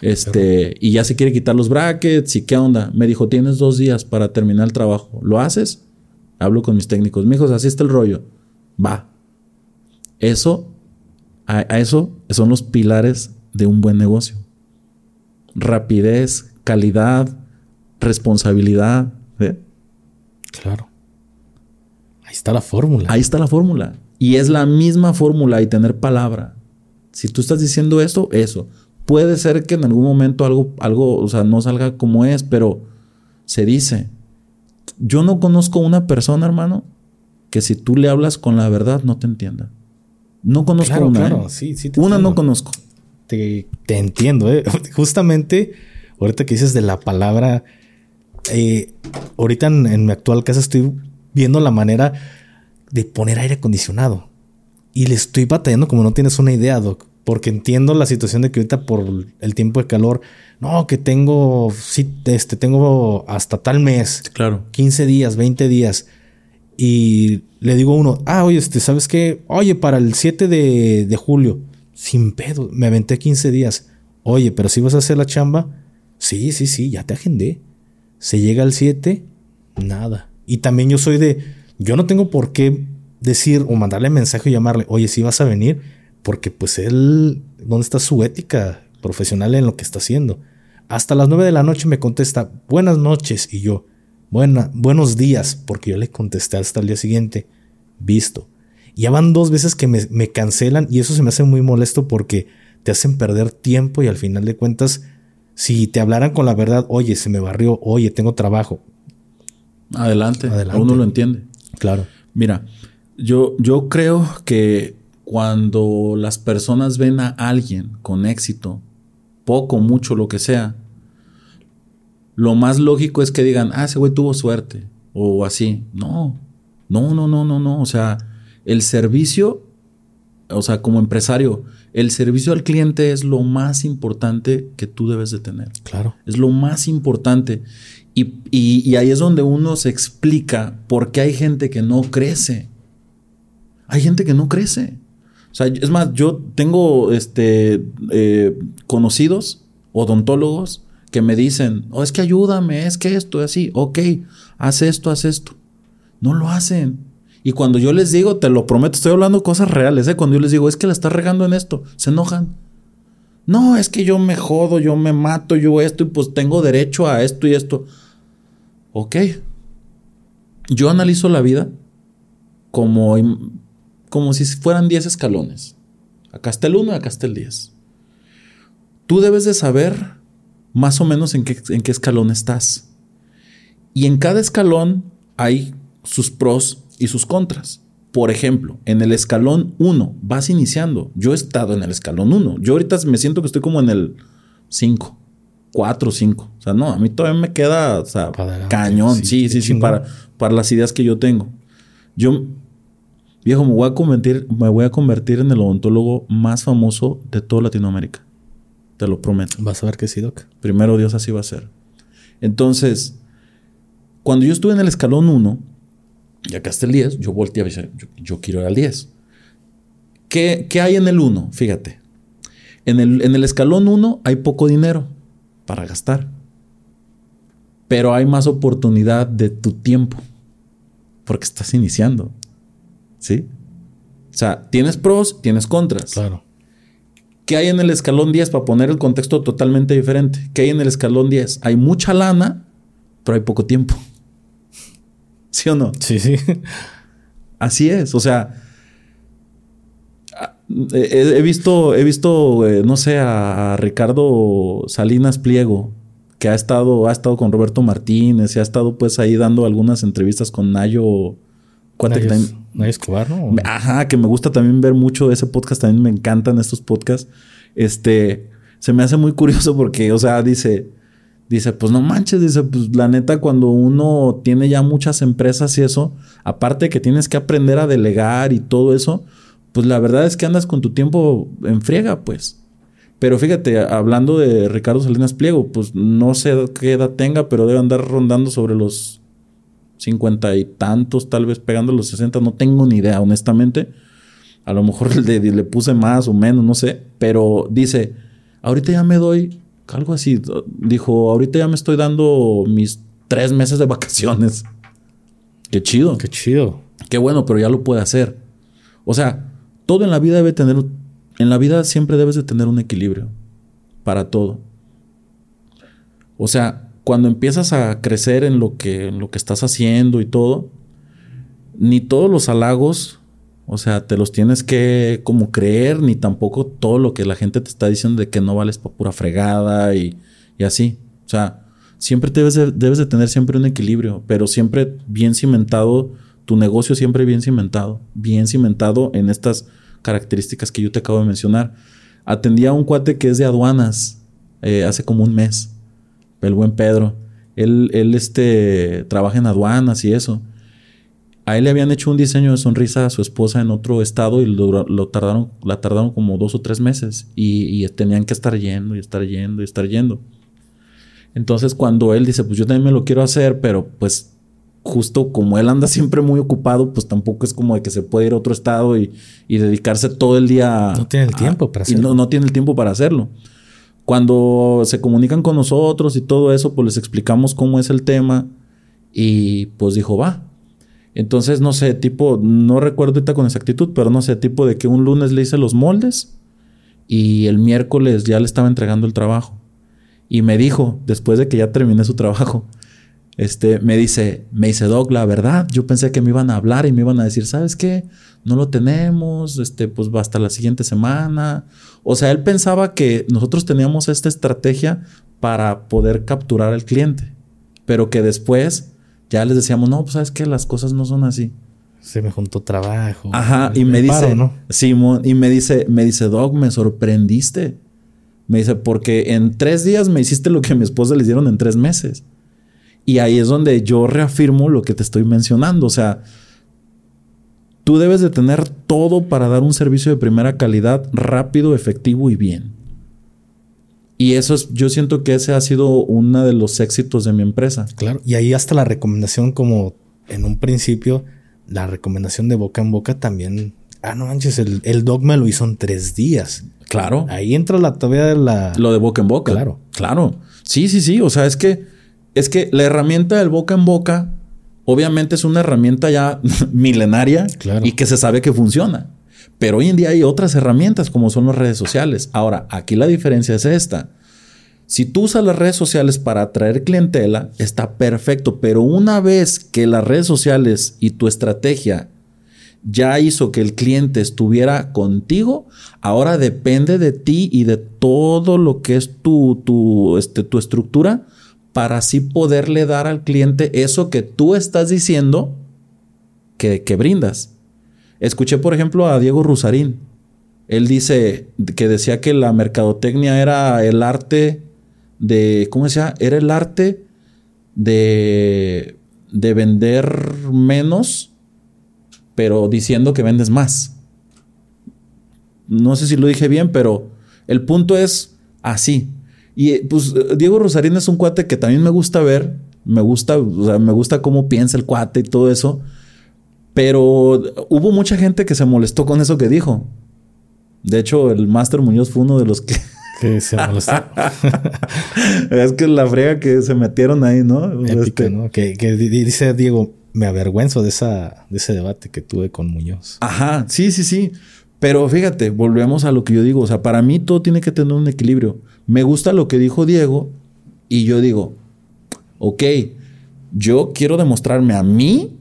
Speaker 1: Este, y ya se quiere quitar los brackets y qué onda. Me dijo, tienes dos días para terminar el trabajo. ¿Lo haces? Hablo con mis técnicos. Mijos, así está el rollo. Va. Eso, a, eso son los pilares de un buen negocio. Rapidez, calidad, responsabilidad.
Speaker 2: Claro. Ahí está la fórmula.
Speaker 1: Ahí está la fórmula. Y es la misma fórmula y tener palabra. Si tú estás diciendo esto, eso. Puede ser que en algún momento algo, algo, o sea, no salga como es, pero se dice. Yo no conozco una persona, hermano, que si tú le hablas con la verdad no te entienda. No conozco una. Claro. ¿eh?
Speaker 2: Sí, sí
Speaker 1: una no conozco.
Speaker 2: Te, entiendo, ¿eh? <laughs> Justamente, ahorita que dices de la palabra, eh, ahorita en, en mi actual casa estoy viendo la manera de poner aire acondicionado. Y le estoy batallando como no tienes una idea, Doc porque entiendo la situación de que ahorita por el tiempo de calor, no, que tengo, sí, este, tengo hasta tal mes.
Speaker 1: Claro.
Speaker 2: 15 días, 20 días. Y le digo a uno, ah, oye, este, ¿sabes qué? Oye, para el 7 de, de julio, sin pedo, me aventé 15 días. Oye, pero si vas a hacer la chamba, sí, sí, sí, ya te agendé. Se llega al 7, nada. Y también yo soy de, yo no tengo por qué decir o mandarle mensaje y llamarle, oye, si vas a venir, porque pues él, ¿dónde está su ética profesional en lo que está haciendo? Hasta las nueve de la noche me contesta, buenas noches, y yo, Buena, buenos días, porque yo le contesté hasta el día siguiente, visto. Ya van dos veces que me, me cancelan y eso se me hace muy molesto porque te hacen perder tiempo y al final de cuentas, si te hablaran con la verdad, oye, se me barrió, oye, tengo trabajo.
Speaker 1: Adelante, Adelante. uno lo entiende.
Speaker 2: Claro.
Speaker 1: Mira, yo, yo creo que cuando las personas ven a alguien con éxito, poco, mucho, lo que sea, lo más lógico es que digan, ah, ese güey tuvo suerte, o así. No, no, no, no, no, no. O sea, el servicio, o sea, como empresario, el servicio al cliente es lo más importante que tú debes de tener.
Speaker 2: Claro.
Speaker 1: Es lo más importante. Y, y ahí es donde uno se explica por qué hay gente que no crece. Hay gente que no crece. O sea, es más, yo tengo este, eh, conocidos, odontólogos, que me dicen, oh, es que ayúdame, es que esto, es así, ok, haz esto, haz esto. No lo hacen. Y cuando yo les digo, te lo prometo, estoy hablando cosas reales, ¿eh? cuando yo les digo, es que la estás regando en esto, se enojan. No, es que yo me jodo, yo me mato, yo esto, y pues tengo derecho a esto y esto. Ok. Yo analizo la vida como como si fueran 10 escalones. Acá está el 1, acá está el 10. Tú debes de saber más o menos en qué, en qué escalón estás. Y en cada escalón hay sus pros y sus contras. Por ejemplo, en el escalón 1 vas iniciando. Yo he estado en el escalón 1. Yo ahorita me siento que estoy como en el 5, 4, 5. O sea, no, a mí todavía me queda o sea, cañón. Sí, sí, sí, para, para las ideas que yo tengo. Yo Viejo, me voy a convertir, me voy a convertir en el odontólogo más famoso de toda Latinoamérica. Te lo prometo.
Speaker 2: Vas a ver que sí, Doc.
Speaker 1: Primero Dios así va a ser. Entonces, cuando yo estuve en el escalón 1, y acá está el 10, yo volteé a decir, yo, quiero ir al 10. ¿Qué, ¿Qué, hay en el 1? Fíjate. En el, en el escalón 1 hay poco dinero para gastar. Pero hay más oportunidad de tu tiempo. Porque estás iniciando. ¿Sí? O sea, tienes pros, tienes contras.
Speaker 2: Claro.
Speaker 1: ¿Qué hay en el escalón 10 para poner el contexto totalmente diferente? ¿Qué hay en el escalón 10? Hay mucha lana, pero hay poco tiempo. <laughs> ¿Sí o no?
Speaker 2: Sí, sí.
Speaker 1: Así es. O sea, he, visto, he visto, eh, no sé, a, Ricardo Salinas Pliego, que ha estado, ha estado con Roberto Martínez y ha estado pues ahí dando algunas entrevistas con Nayo.
Speaker 2: Nayo, Escobar, ¿no?
Speaker 1: Ajá, que me gusta también ver mucho ese podcast, también me encantan estos podcasts. Este, se me hace muy curioso porque, o sea, dice, dice, pues no manches, dice, pues la neta, cuando uno tiene ya muchas empresas y eso, aparte que tienes que aprender a delegar y todo eso, pues la verdad es que andas con tu tiempo en friega, pues. Pero fíjate, hablando de Ricardo Salinas Pliego, pues no sé qué edad tenga, pero debe andar rondando sobre los cincuenta y tantos, tal vez pegando los sesenta, no tengo ni idea, honestamente. A lo mejor le, le puse más o menos, no sé, pero dice, ahorita ya me doy, algo así, dijo, ahorita ya me estoy dando mis tres meses de vacaciones. Qué chido.
Speaker 2: Qué chido.
Speaker 1: Qué bueno, pero ya lo puede hacer. O sea, todo en la vida debe tener, en la vida siempre debes de tener un equilibrio para todo. O sea, cuando empiezas a crecer en lo que, lo que estás haciendo y todo, ni todos los halagos, o sea, te los tienes que como creer, ni tampoco todo lo que la gente te está diciendo de que no vales para pura fregada y, y, así. O sea, siempre debes debes de tener siempre un equilibrio, pero siempre bien cimentado tu negocio siempre bien cimentado, bien cimentado en estas características que yo te acabo de mencionar. Atendía a un cuate que es de aduanas eh, hace como un mes, el buen Pedro. Él, él este, trabaja en aduanas y eso. A él le habían hecho un diseño de sonrisa a su esposa en otro estado y lo, tardaron, la tardaron como dos o tres meses y, y, tenían que estar yendo y estar yendo y estar yendo. Entonces cuando él dice, pues yo también me lo quiero hacer, pero pues justo como él anda siempre muy ocupado, pues tampoco es como de que se puede ir a otro estado y, dedicarse todo el día.
Speaker 2: No tiene el tiempo para hacerlo.
Speaker 1: no, no tiene el tiempo para hacerlo. Cuando se comunican con nosotros y todo eso, pues les explicamos cómo es el tema y pues dijo, va. Entonces, no sé, tipo, no recuerdo ahorita con exactitud, pero no sé, tipo de que un lunes le hice los moldes y el miércoles ya le estaba entregando el trabajo. Y me dijo, después de que ya terminé su <laughs> trabajo, este, me dice, me dice Doc, la verdad, yo pensé que me iban a hablar y me iban a decir, ¿sabes qué? No lo tenemos, este, pues va hasta la siguiente semana. O sea, él pensaba que nosotros teníamos esta estrategia para poder capturar al cliente, pero que después ya les decíamos, no, pues sabes que las cosas no son así.
Speaker 2: Se me juntó trabajo.
Speaker 1: Ajá, y me, dice, Simón, y me dice, me dice, Doc, me sorprendiste. Me dice, porque en tres días me hiciste lo que a mi esposa le dieron en tres meses. Y ahí es donde yo reafirmo lo que te estoy mencionando. O sea, tú debes de tener todo para dar un servicio de primera calidad, rápido, efectivo y bien. Y eso es, yo siento que ese ha sido uno de los éxitos de mi empresa.
Speaker 2: Claro. Y ahí hasta la recomendación, como en un principio, la recomendación de boca en boca también. Ah, no manches, el, el dogma lo hizo en tres días.
Speaker 1: Claro.
Speaker 2: Ahí entra la todavía de la.
Speaker 1: Lo de boca en boca.
Speaker 2: Claro.
Speaker 1: Claro. Sí, sí, sí. O sea, es que es que la herramienta del boca en boca, obviamente es una herramienta ya <laughs> milenaria y que se sabe que funciona. Pero hoy en día hay otras herramientas como son las redes sociales. Ahora, aquí la diferencia es esta. Si tú usas las redes sociales para atraer clientela, está perfecto, pero una vez que las redes sociales y tu estrategia ya hizo que el cliente estuviera contigo, ahora depende de ti y de todo lo que es tu, tu, este, tu estructura para así poderle dar al cliente eso que tú estás diciendo que, brindas. Escuché, por ejemplo, a Diego Rusarín. Él dice que decía que la mercadotecnia era el arte de, ¿cómo llama? Era el arte de, de vender menos, pero diciendo que vendes más. No sé si lo dije bien, pero el punto es así. Y pues Diego Rosarín es un cuate que también me gusta ver. Me gusta, o sea, me gusta cómo piensa el cuate y todo eso. Pero hubo mucha gente que se molestó con eso que dijo. De hecho, el Master Muñoz fue uno de los que. <laughs>
Speaker 2: Que se molestó. <laughs>
Speaker 1: es que la frega que se metieron ahí, ¿no?
Speaker 2: Este ¿no? Que, que, dice Diego, me avergüenzo de, esa, de ese debate que tuve con Muñoz.
Speaker 1: Ajá, sí, sí, sí. Pero fíjate, volvemos a lo que yo digo. O sea, para mí todo tiene que tener un equilibrio. Me gusta lo que dijo Diego y yo digo, ok, yo quiero demostrarme a mí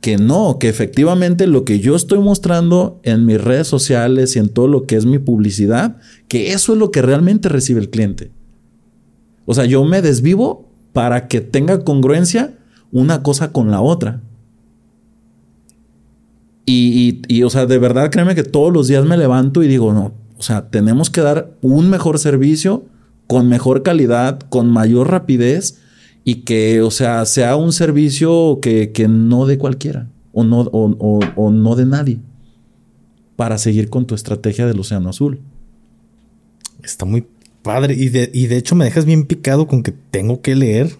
Speaker 1: que no, que efectivamente lo que yo estoy mostrando en mis redes sociales y en todo lo que es mi publicidad, que eso es lo que realmente recibe el cliente. O sea, yo me desvivo para que tenga congruencia una cosa con la otra. Y, y, o sea, de verdad, créeme que todos los días me levanto y digo, no, o sea, tenemos que dar un mejor servicio, con mejor calidad, con mayor rapidez y que, o sea, sea un servicio que, que no de cualquiera o no, o, o, no de nadie para seguir con tu estrategia del Océano Azul.
Speaker 2: Está muy padre y de, y de hecho me dejas bien picado con que tengo que leer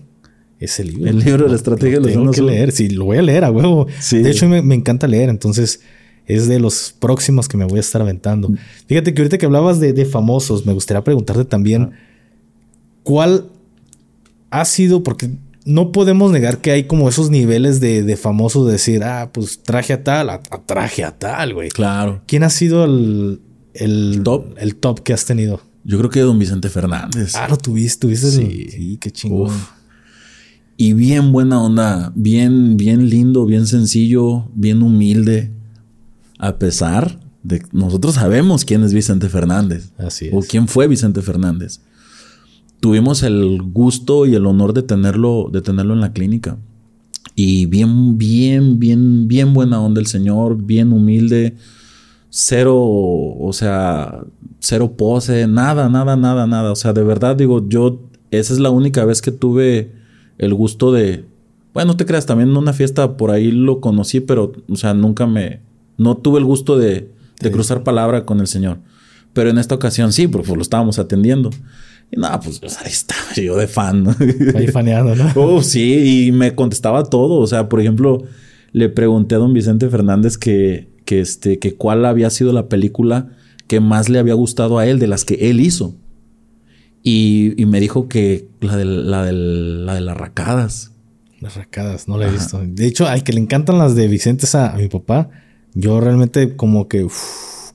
Speaker 2: ese libro.
Speaker 1: El libro de la estrategia del
Speaker 2: Océano Azul. Tengo que leer, sí, lo voy a leer a huevo. De hecho me, me encanta leer, entonces es de los próximos que me voy a estar aventando. Mm. Fíjate que ahorita que hablabas de, de famosos, me gustaría preguntarte también, ¿cuál ha sido, porque no podemos negar que hay como esos niveles de, de famosos de decir, ah, pues traje a tal, a, traje a tal, güey.
Speaker 1: Claro.
Speaker 2: ¿Quién ha sido el, el, top? El top que has tenido.
Speaker 1: Yo creo que don Vicente Fernández.
Speaker 2: Ah, lo tuviste, tuviste. Sí, sí qué chingón.
Speaker 1: Y bien buena onda, bien, bien lindo, bien sencillo, bien humilde. A pesar de nosotros sabemos quién es Vicente Fernández.
Speaker 2: Así es.
Speaker 1: O quién fue Vicente Fernández tuvimos el gusto y el honor de tenerlo, de tenerlo en la clínica. Y bien, bien, bien, bien buena onda el señor, bien humilde, cero, o sea, cero pose, nada, nada, nada, nada. O sea, de verdad digo, yo, esa es la única vez que tuve el gusto de, bueno, no te creas, también en una fiesta por ahí lo conocí, pero, o sea, nunca me, no tuve el gusto de, de cruzar palabra con el señor. Pero en esta ocasión sí, porque lo estábamos atendiendo. Y nada, pues ahí estaba <laughs> yo de fan.
Speaker 2: Ahí faneando, ¿no? <laughs>
Speaker 1: Oh, sí, y me contestaba todo. O sea, por ejemplo, le pregunté a don Vicente Fernández que, que, este, que cuál había sido la película que más le había gustado a él de las que él hizo. Y, y me dijo que la de, la, de, la de las racadas.
Speaker 2: Las racadas, no la he visto. De hecho, al que le encantan las de Vicente es a, mi papá. Yo realmente como que,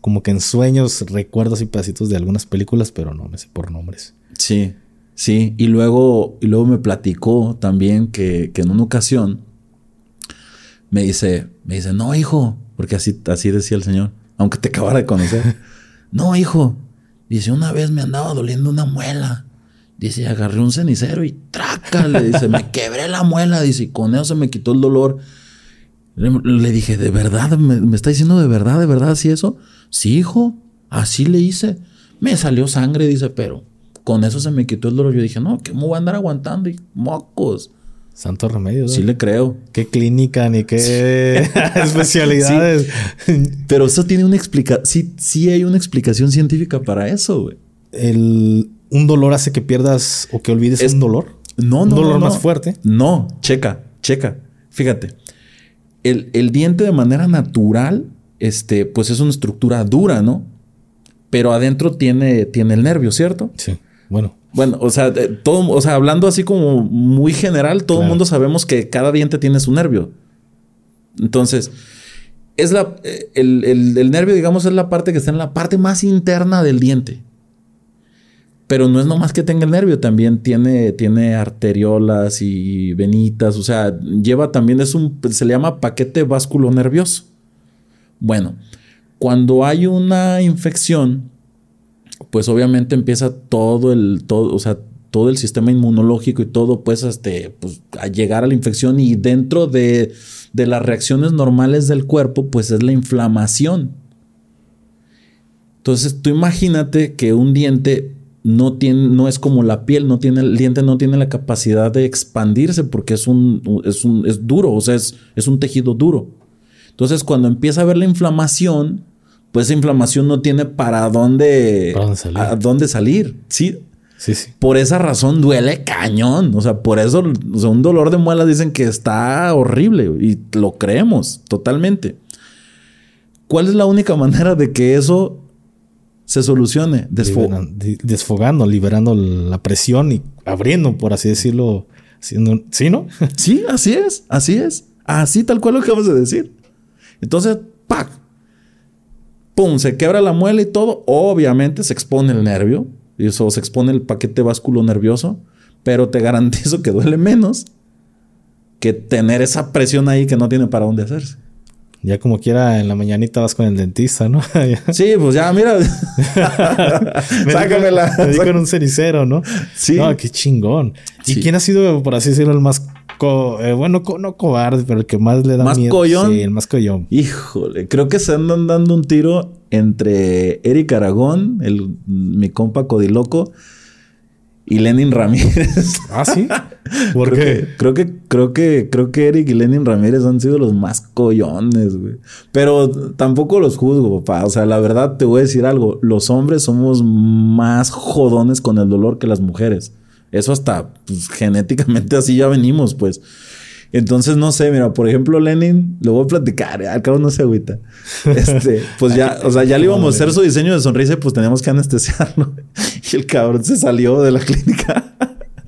Speaker 2: como que en sueños recuerdo así pedacitos de algunas películas, pero no me sé por nombres.
Speaker 1: Sí, sí. Y luego, y luego me platicó también que, que en una ocasión me dice, me dice, no, hijo, porque así, así decía el señor, aunque te acabara de conocer. <laughs> no, hijo. Dice, una vez me andaba doliendo una muela. Dice, agarré un cenicero y trácale. Dice, me quebré la muela. Dice, y con eso se me quitó el dolor. Le, dije, ¿de verdad? ¿Me, ¿Me, está diciendo de verdad, de verdad así eso? Sí, hijo, así le hice. Me salió sangre, dice, pero con eso se me quitó el dolor. Yo dije, no, que me voy a andar aguantando y mocos.
Speaker 2: Santo remedio.
Speaker 1: Sí le creo.
Speaker 2: Qué clínica ni qué <laughs> <laughs> especialidades.
Speaker 1: Pero eso tiene una explicación. Sí, sí hay una explicación científica para eso, güey.
Speaker 2: El, ¿Un dolor hace que pierdas o que olvides un dolor?
Speaker 1: No,
Speaker 2: no.
Speaker 1: ¿Un
Speaker 2: dolor más fuerte?
Speaker 1: No, checa, checa. Fíjate. El, el, diente de manera natural, este, pues es una estructura dura, ¿no? Pero adentro tiene, tiene el nervio, ¿cierto?
Speaker 2: Sí. Bueno.
Speaker 1: Bueno, o sea, todo, o sea, hablando así como muy general, todo el mundo sabemos que cada diente tiene su nervio. Entonces, es la, el, el, nervio, digamos, es la parte que está en la parte más interna del diente. Pero no es nomás que tenga el nervio, también tiene, tiene arteriolas y venitas, o sea, lleva también, es un, se le llama paquete vasculo nervioso. Bueno, cuando hay una infección, pues obviamente empieza todo el, todo, o sea, todo el sistema inmunológico y todo, pues, este, pues, a llegar a la infección y dentro de, de las reacciones normales del cuerpo, pues es la inflamación. Entonces, tú imagínate que un diente no tiene, no es como la piel, no tiene, el diente no tiene la capacidad de expandirse porque es un, es un, es duro, o sea, es, es un tejido duro. Entonces, cuando empieza a haber la inflamación, pues esa inflamación no tiene para dónde,
Speaker 2: salir?
Speaker 1: A dónde salir. Sí.
Speaker 2: Sí, sí.
Speaker 1: Por esa razón duele cañón. O sea, por eso un dolor de muelas dicen que está horrible y lo creemos totalmente. ¿Cuál es la única manera de que eso se solucione?
Speaker 2: desfogando, liberando la presión y abriendo, por así decirlo. ¿Sí, no? <laughs>
Speaker 1: sí, así es, así es. Así tal cual lo acabas de decir. Entonces, ¡pac! ¡pum! Se quebra la muela y todo. Obviamente se expone el nervio. Y eso se expone el paquete vasculo nervioso. Pero te garantizo que duele menos. que tener esa presión ahí que no tiene para dónde hacerse.
Speaker 2: Ya como quiera, en la mañanita vas con el dentista, ¿no? <laughs>
Speaker 1: sí, pues ya, mira. <laughs> <laughs>
Speaker 2: Sácamela. Me di con un cenicero, ¿no? Sí. No, qué chingón. ¿Y quién ha sido, por así decirlo, el más eh, bueno, no cobarde, pero el que más le da
Speaker 1: ¿Más
Speaker 2: miedo.
Speaker 1: Collón?
Speaker 2: Sí, el más collón.
Speaker 1: Híjole, creo que se andan dando un tiro entre Eric Aragón, el, mi compa Codiloco, y Lenin Ramírez. <laughs>
Speaker 2: ¿Ah, sí?
Speaker 1: ¿Por creo qué? Que, creo que, creo que, creo que Eric y Lenin Ramírez han sido los más collones, güey. Pero tampoco los juzgo, papá. O sea, la verdad te voy a decir algo. Los hombres somos más jodones con el dolor que las mujeres. Eso hasta pues, genéticamente así ya venimos, pues. Entonces, no sé, mira, por ejemplo, Lenin, lo voy a platicar, al cabo no se agüita. <laughs> Este, pues ya, o sea, ya le íbamos a hacer su diseño de sonrisa y pues teníamos que anestesiarlo. <laughs> Y el cabrón se salió de la clínica.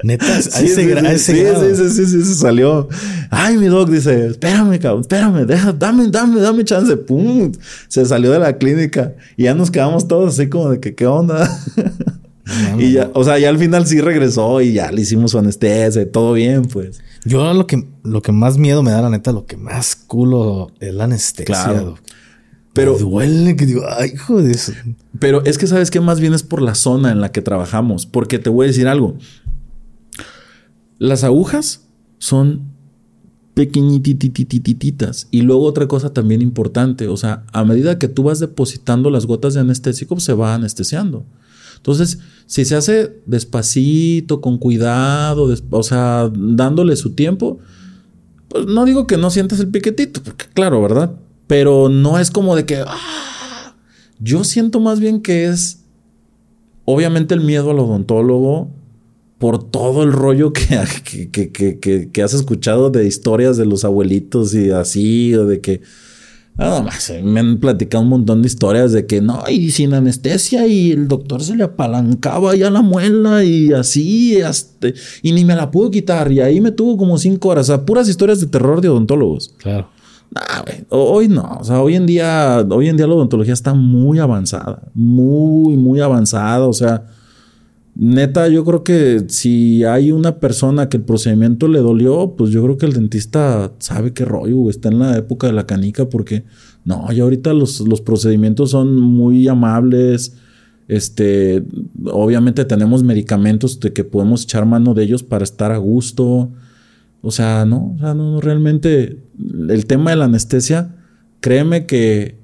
Speaker 2: Neta, <laughs> sí,
Speaker 1: sí, sí, sí, se salió. Ay, mi doc dice, espérame, cabrón, espérame, deja, dame, dame, dame chance. Pum, se salió de la clínica y ya nos quedamos todos así como de que, ¿qué onda? y ya, o sea, ya al final sí regresó y ya le hicimos su anestesia, todo bien, pues.
Speaker 2: Yo lo que, lo que más miedo me da, la neta, lo que más culo es la anestesia. Claro.
Speaker 1: Pero
Speaker 2: duele que digo, ay, eso.
Speaker 1: Pero es que sabes que más bien es por la zona en la que trabajamos. Porque te voy a decir algo. Las agujas son pequeñitititititas. Y luego otra cosa también importante. O sea, a medida que tú vas depositando las gotas de anestésico, pues se va anestesiando. Entonces, si se hace despacito, con cuidado, o sea, dándole su tiempo, pues no digo que no sientas el piquetito, porque claro, ¿verdad? Pero no es como de que, ¡ah! yo siento más bien que es, obviamente, el miedo al odontólogo por todo el rollo que, <laughs> que, que, que has escuchado de historias de los abuelitos y así, o de que Nada más, eh, me han platicado un montón de historias de que no, y sin anestesia, y el doctor se le apalancaba ya la muela y así, hasta, y ni me la pudo quitar. Y ahí me tuvo como cinco horas. O sea, puras historias de terror de odontólogos.
Speaker 2: Claro.
Speaker 1: hoy no. O sea, hoy en día, hoy en día la odontología está muy avanzada. Muy, muy avanzada. O sea, Neta, yo creo que si hay una persona que el procedimiento le dolió, pues yo creo que el dentista sabe qué rollo, está en la época de la canica, porque no, ya ahorita los, los procedimientos son muy amables. Este, obviamente tenemos medicamentos de que podemos echar mano de ellos para estar a gusto. O sea, no, o sea, no, realmente el tema de la anestesia, créeme que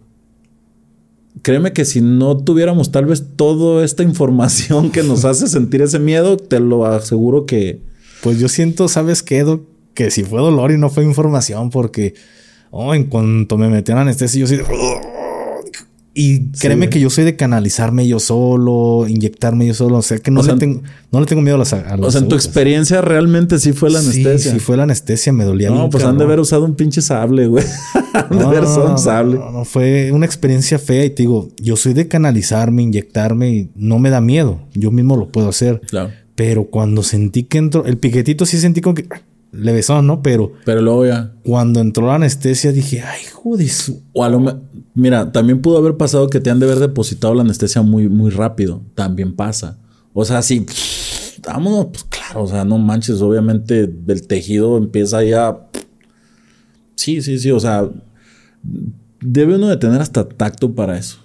Speaker 1: créeme que si no tuviéramos tal vez toda esta información que nos <laughs> hace sentir ese miedo, te lo aseguro que...
Speaker 2: Pues yo siento, ¿sabes qué, Edo? Que si fue dolor y no fue información, porque oh, en cuanto me metí en anestesia, yo sí... Y créeme que yo soy de canalizarme yo solo, inyectarme yo solo. O sea, que no, le, tengo, no le tengo miedo a las, a
Speaker 1: O sea, en tu experiencia realmente sí fue la anestesia.
Speaker 2: Sí, fue la anestesia, me dolía
Speaker 1: No, pues han de haber usado un pinche sable, güey. <laughs> han de haber usado un sable.
Speaker 2: No, no, fue una experiencia fea. Y te digo, yo soy de canalizarme, inyectarme y no me da miedo. Yo mismo lo puedo hacer.
Speaker 1: Claro.
Speaker 2: Pero cuando sentí que entró, el piquetito sí sentí como que le besó, ¿no? Pero.
Speaker 1: Pero luego ya.
Speaker 2: Cuando entró la anestesia dije, ay, joder.
Speaker 1: O a lo Mira, también pudo haber pasado que te han de haber depositado la anestesia muy, muy rápido. También pasa. O sea, sí, vámonos, pues claro, o sea, no manches, obviamente el tejido empieza ya. Sí, sí, sí, o sea, debe uno de tener hasta tacto para eso.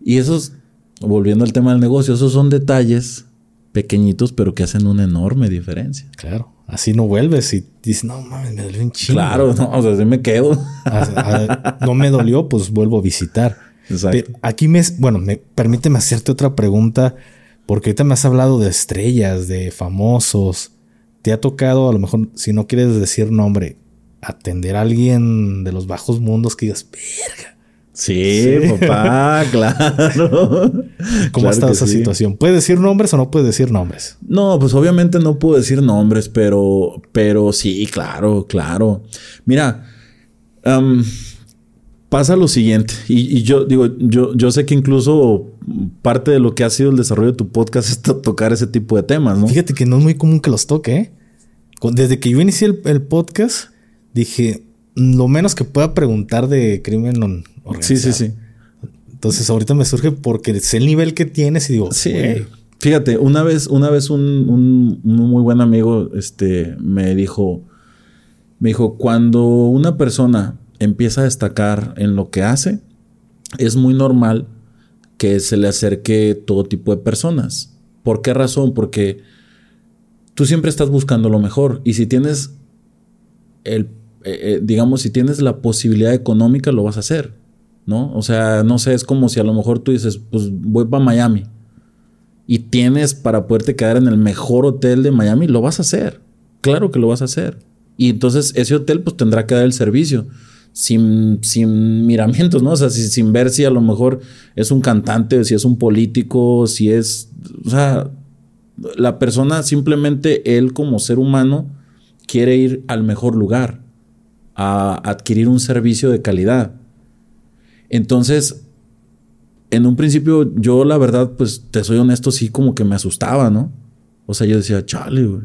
Speaker 1: Y esos, volviendo al tema del negocio, esos son detalles pequeñitos, pero que hacen una enorme diferencia.
Speaker 2: Claro. Así no vuelves y dices, no mames, me dolió un chingo.
Speaker 1: Claro, no, o sea, así me quedo.
Speaker 2: no me dolió, pues vuelvo a visitar. Exacto. aquí me, bueno, me, permíteme hacerte otra pregunta, porque ahorita me has hablado de estrellas, de famosos. ¿Te ha tocado, a lo mejor, si no quieres decir nombre, atender a alguien de los bajos mundos que digas, verga?
Speaker 1: Sí, papá, <laughs> claro.
Speaker 2: ¿Cómo ha estado esa situación? ¿Puedes decir nombres o no puedes decir nombres?
Speaker 1: No, pues obviamente no puedo decir nombres, pero, pero sí, claro, claro. Mira, pasa lo siguiente, y, yo digo, yo, yo sé que incluso parte de lo que ha sido el desarrollo de tu podcast <laughs> es tocar ese tipo de temas, ¿no?
Speaker 2: Fíjate que no es muy común que los toque, ¿eh? Desde que yo inicié el podcast, dije, lo menos que pueda preguntar de crimen organizado.
Speaker 1: Sí, sí, sí.
Speaker 2: Entonces ahorita me surge porque sé el nivel que tienes y digo,
Speaker 1: sí. Fíjate, una vez, una vez un, un, muy buen amigo este, me dijo, Me dijo, cuando una persona empieza a destacar en lo que hace, es muy normal que se le acerque todo tipo de personas. ¿Por qué razón? Porque tú siempre estás buscando lo mejor y si tienes el, eh, eh, digamos, si tienes la posibilidad económica, lo vas a hacer, ¿no? O sea, no sé, es como si a lo mejor tú dices, pues voy para Miami y tienes para poderte quedar en el mejor hotel de Miami, lo vas a hacer. Claro que lo vas a hacer. Y entonces ese hotel pues tendrá que dar el servicio. Sin, sin miramientos, ¿no? O sea, sin ver si a lo mejor es un cantante, si es un político, si es... O sea, la persona simplemente, él como ser humano, quiere ir al mejor lugar, a adquirir un servicio de calidad. Entonces, en un principio yo la verdad, pues te soy honesto, sí como que me asustaba, ¿no? O sea, yo decía, chale, güey.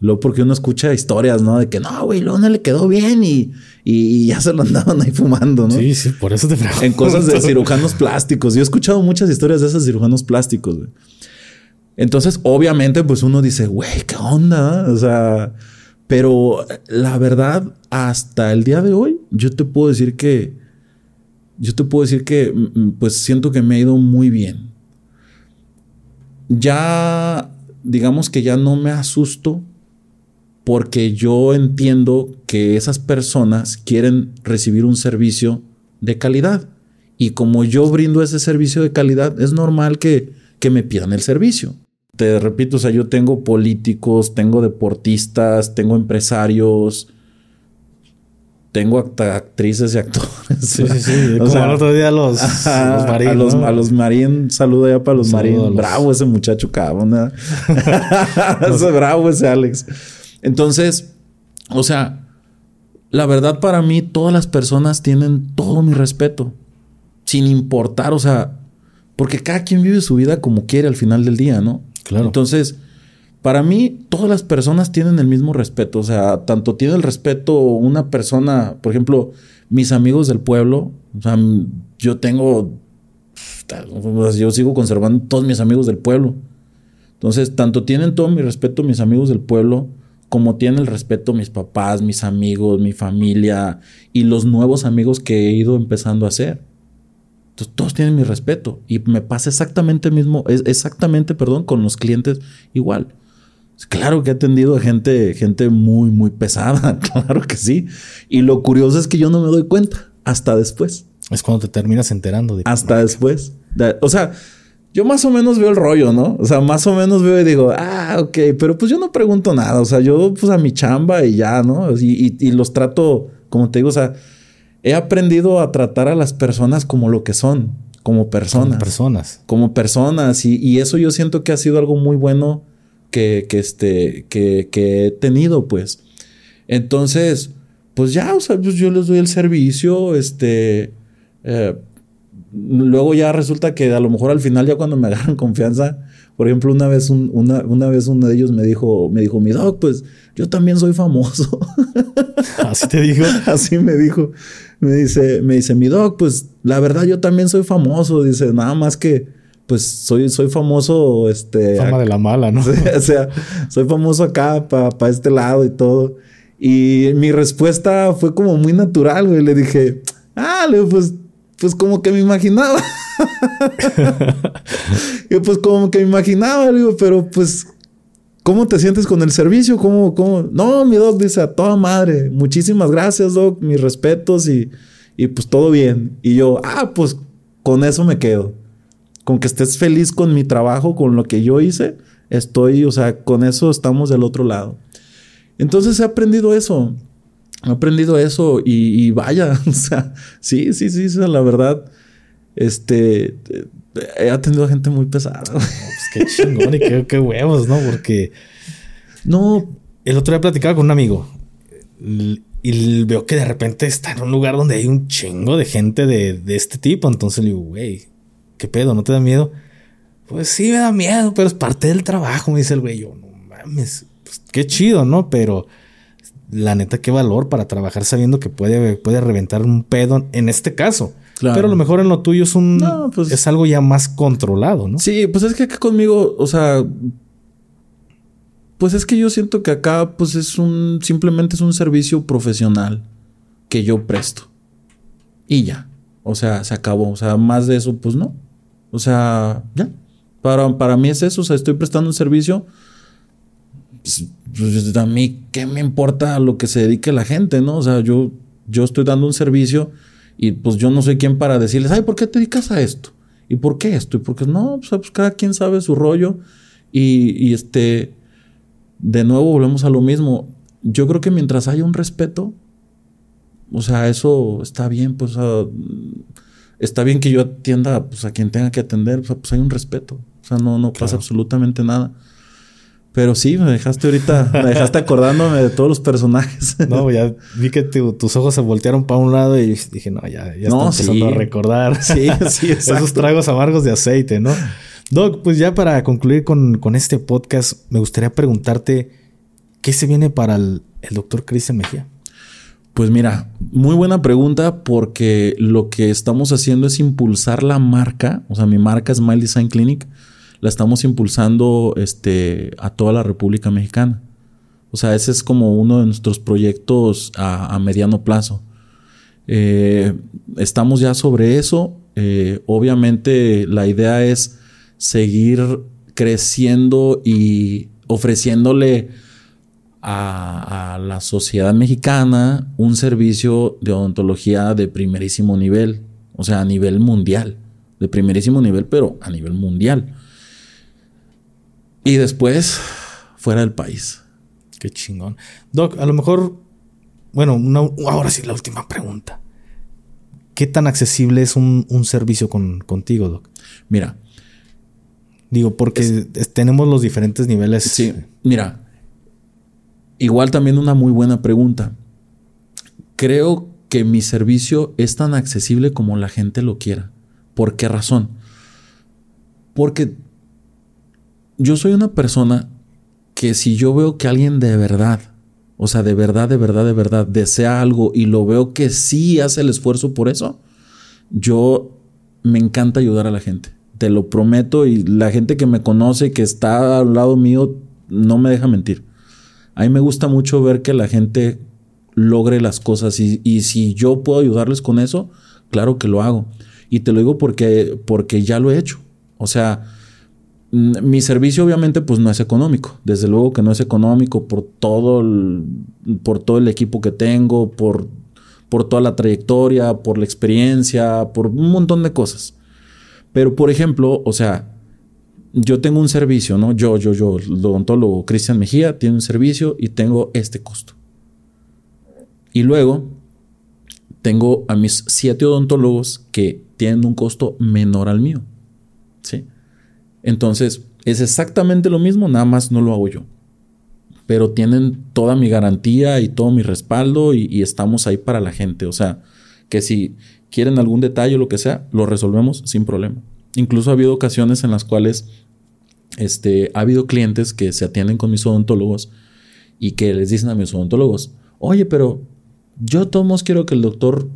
Speaker 1: Luego porque uno escucha historias, ¿no? De que no, güey, luego no le quedó bien y, y, ya se lo andaban ahí fumando, ¿no?
Speaker 2: Sí, sí, por eso te pregunto.
Speaker 1: En cosas de <laughs> cirujanos plásticos. Yo he escuchado muchas historias de esos cirujanos plásticos, güey. Entonces, obviamente, pues uno dice, güey, ¿qué onda? O sea, pero la verdad, hasta el día de hoy, yo te puedo decir que, yo te puedo decir que, mm, mm, pues siento que me ha ido muy bien. Ya, digamos que ya no me asusto porque yo entiendo que esas personas quieren recibir un servicio de calidad. Y como yo brindo ese servicio de calidad, es normal que, que me pidan el servicio te repito, o sea, yo tengo políticos, tengo deportistas, tengo empresarios, tengo actrices y actores.
Speaker 2: Sí, sí, sí. <laughs> Como el otro día los,
Speaker 1: los Marín. A los, a los Marín, saludo ya para los Marín. Bravo ese muchacho cabrón. <laughs> <laughs> ese bravo ese Alex. Entonces, o sea, la verdad para mí, todas las personas tienen todo mi respeto. Sin importar, o sea, porque cada quien vive su vida como quiere al final del día, ¿no? Entonces, para mí, todas las personas tienen el mismo respeto. O sea, tanto tiene el respeto una persona, por ejemplo, mis amigos del pueblo. O sea, yo tengo. Yo sigo conservando todos mis amigos del pueblo. Entonces, tanto tienen todo mi respeto mis amigos del pueblo, como tienen el respeto mis papás, mis amigos, mi familia y los nuevos amigos que he ido empezando a hacer. Entonces, todos tienen mi respeto y me pasa exactamente mismo, exactamente, perdón, con los clientes igual. Claro que he atendido a gente, gente muy, muy pesada, <laughs> claro que sí. Y lo curioso es que yo no me doy cuenta hasta después.
Speaker 2: Es cuando te terminas enterando de
Speaker 1: Hasta después. O sea, yo más o menos veo el rollo, ¿no? O sea, más o menos veo y digo, ah, ok, pero pues yo no pregunto nada. O sea, yo pues a mi chamba y ya, ¿no? Y, y los trato, como te digo, o sea, he aprendido a tratar a las personas como lo que son, como personas. Como
Speaker 2: personas.
Speaker 1: Como personas. Y, eso yo siento que ha sido algo muy bueno que, que, este, que, que he tenido, pues. Entonces, pues ya, o sea, pues yo les doy el servicio, este... Eh, luego ya resulta que a lo mejor al final ya cuando me <laughs> agarran confianza, por ejemplo, una vez, una, una vez uno de ellos me dijo, me dijo, mi doc, pues yo también soy famoso. <laughs>
Speaker 2: Así te dijo.
Speaker 1: Así me dijo. Me dice, me dice, mi doc, pues la verdad yo también soy famoso. Dice, nada más que, pues soy, soy famoso, este.
Speaker 2: Fama de la mala, ¿no? <laughs>
Speaker 1: o sea, soy famoso acá para este lado y todo. Y mi respuesta fue como muy natural, güey. Le dije, ah, pues, pues como que me imaginaba. <laughs> <laughs> y pues como que me imaginaba, digo, pero pues, ¿cómo te sientes con el servicio? ¿Cómo, cómo? No, mi doc dice a toda madre, muchísimas gracias, doc, mis respetos y, y pues todo bien. Y yo, ah, pues con eso me quedo. Con que estés feliz con mi trabajo, con lo que yo hice, estoy, o sea, con eso estamos del otro lado. Entonces he aprendido eso. He aprendido eso y, y vaya, <laughs> o sea, sí, sí, sí, la verdad este, he atendido a gente muy pesada.
Speaker 2: pues qué chingón y qué, huevos, ¿no? Porque, no, el otro día platicaba con un amigo y veo que de repente está en un lugar donde hay un chingo de gente de, este tipo. Entonces le digo, güey, ¿qué pedo? ¿No te da miedo? Pues sí, me da miedo, pero es parte del trabajo, me dice el güey. Yo, no mames, pues qué chido, ¿no? Pero la neta, qué valor para trabajar sabiendo que puede, puede reventar un pedo en este caso. Pero a lo mejor en lo tuyo es un pues es algo ya más controlado, ¿no?
Speaker 1: Sí, pues es que acá conmigo, o sea, Pues es que yo siento que acá, pues es un, simplemente es un servicio profesional que yo presto. Y ya. O sea, se acabó. O sea, más de eso, pues no. O sea, ya. Para, para mí es eso. O sea, estoy prestando un servicio. Pues, pues, a mí, ¿qué me importa lo que se dedique la gente, no? O sea, yo, yo estoy dando un servicio y pues yo no soy quien para decirles, ay, ¿por qué te dedicas a esto? ¿Y por qué esto? Y porque no, pues, pues cada quien sabe su rollo. Y, y este, de nuevo volvemos a lo mismo. Yo creo que mientras haya un respeto, o sea, eso está bien, pues está bien que yo atienda pues, a quien tenga que atender, pues hay un respeto. O sea, no, no pasa absolutamente nada. Pero sí, me dejaste ahorita, me dejaste acordándome de todos los personajes. <laughs>
Speaker 2: No, ya vi que tus ojos se voltearon para un lado y dije, no, ya, ya no, empezando a recordar. <laughs> Sí, sí, <laughs> Esos tragos amargos de aceite, ¿no? Doc, pues ya para concluir con, este podcast, me gustaría preguntarte, ¿qué se viene para el, el doctor Cristian Mejía?
Speaker 1: Pues mira, muy buena pregunta porque lo que estamos haciendo es impulsar la marca, o sea, mi marca Smile Design Clinic, la estamos impulsando este, a toda la República Mexicana. O sea, ese es como uno de nuestros proyectos a, mediano plazo. Eh, estamos ya sobre eso. Eh, obviamente la idea es seguir creciendo y ofreciéndole a, la sociedad mexicana un servicio de odontología de primerísimo nivel, o sea, a nivel mundial, de primerísimo nivel, pero a nivel mundial. Y después, fuera del país.
Speaker 2: Qué chingón. Doc, a lo mejor, bueno, ahora sí la última pregunta. ¿Qué tan accesible es un, servicio contigo, Doc?
Speaker 1: Mira.
Speaker 2: Digo, porque tenemos los diferentes niveles.
Speaker 1: Sí, mira, Igual también una muy buena pregunta. Creo que mi servicio es tan accesible como la gente lo quiera. ¿Por qué razón? Porque yo soy una persona que si yo veo que alguien de verdad, o sea, de verdad, de verdad, de verdad, desea algo y lo veo que sí hace el esfuerzo por eso, yo me encanta ayudar a la gente. Te lo prometo y la gente que me conoce, que está al lado mío, no me deja mentir. A mí me gusta mucho ver que la gente logre las cosas y, si yo puedo ayudarles con eso, claro que lo hago. Y te lo digo porque, porque ya lo he hecho. O sea, mi servicio obviamente pues no es económico. Desde luego que no es económico por todo el, por todo el equipo que tengo, por, por toda la trayectoria, por la experiencia, por un montón de cosas. Pero por ejemplo, o sea, yo tengo un servicio, ¿no? Yo, yo, yo, el odontólogo Cristian Mejía tiene un servicio y tengo este costo. Y luego tengo a mis siete odontólogos que tienen un costo menor al mío. ¿Sí? Entonces, es exactamente lo mismo, nada más no lo hago yo. Pero tienen toda mi garantía y todo mi respaldo y, y estamos ahí para la gente. O sea, que si quieren algún detalle o lo que sea, lo resolvemos sin problema. Incluso ha habido ocasiones en las cuales este, ha habido clientes que se atienden con mis odontólogos y que les dicen a mis odontólogos, oye, pero yo todos quiero que el doctor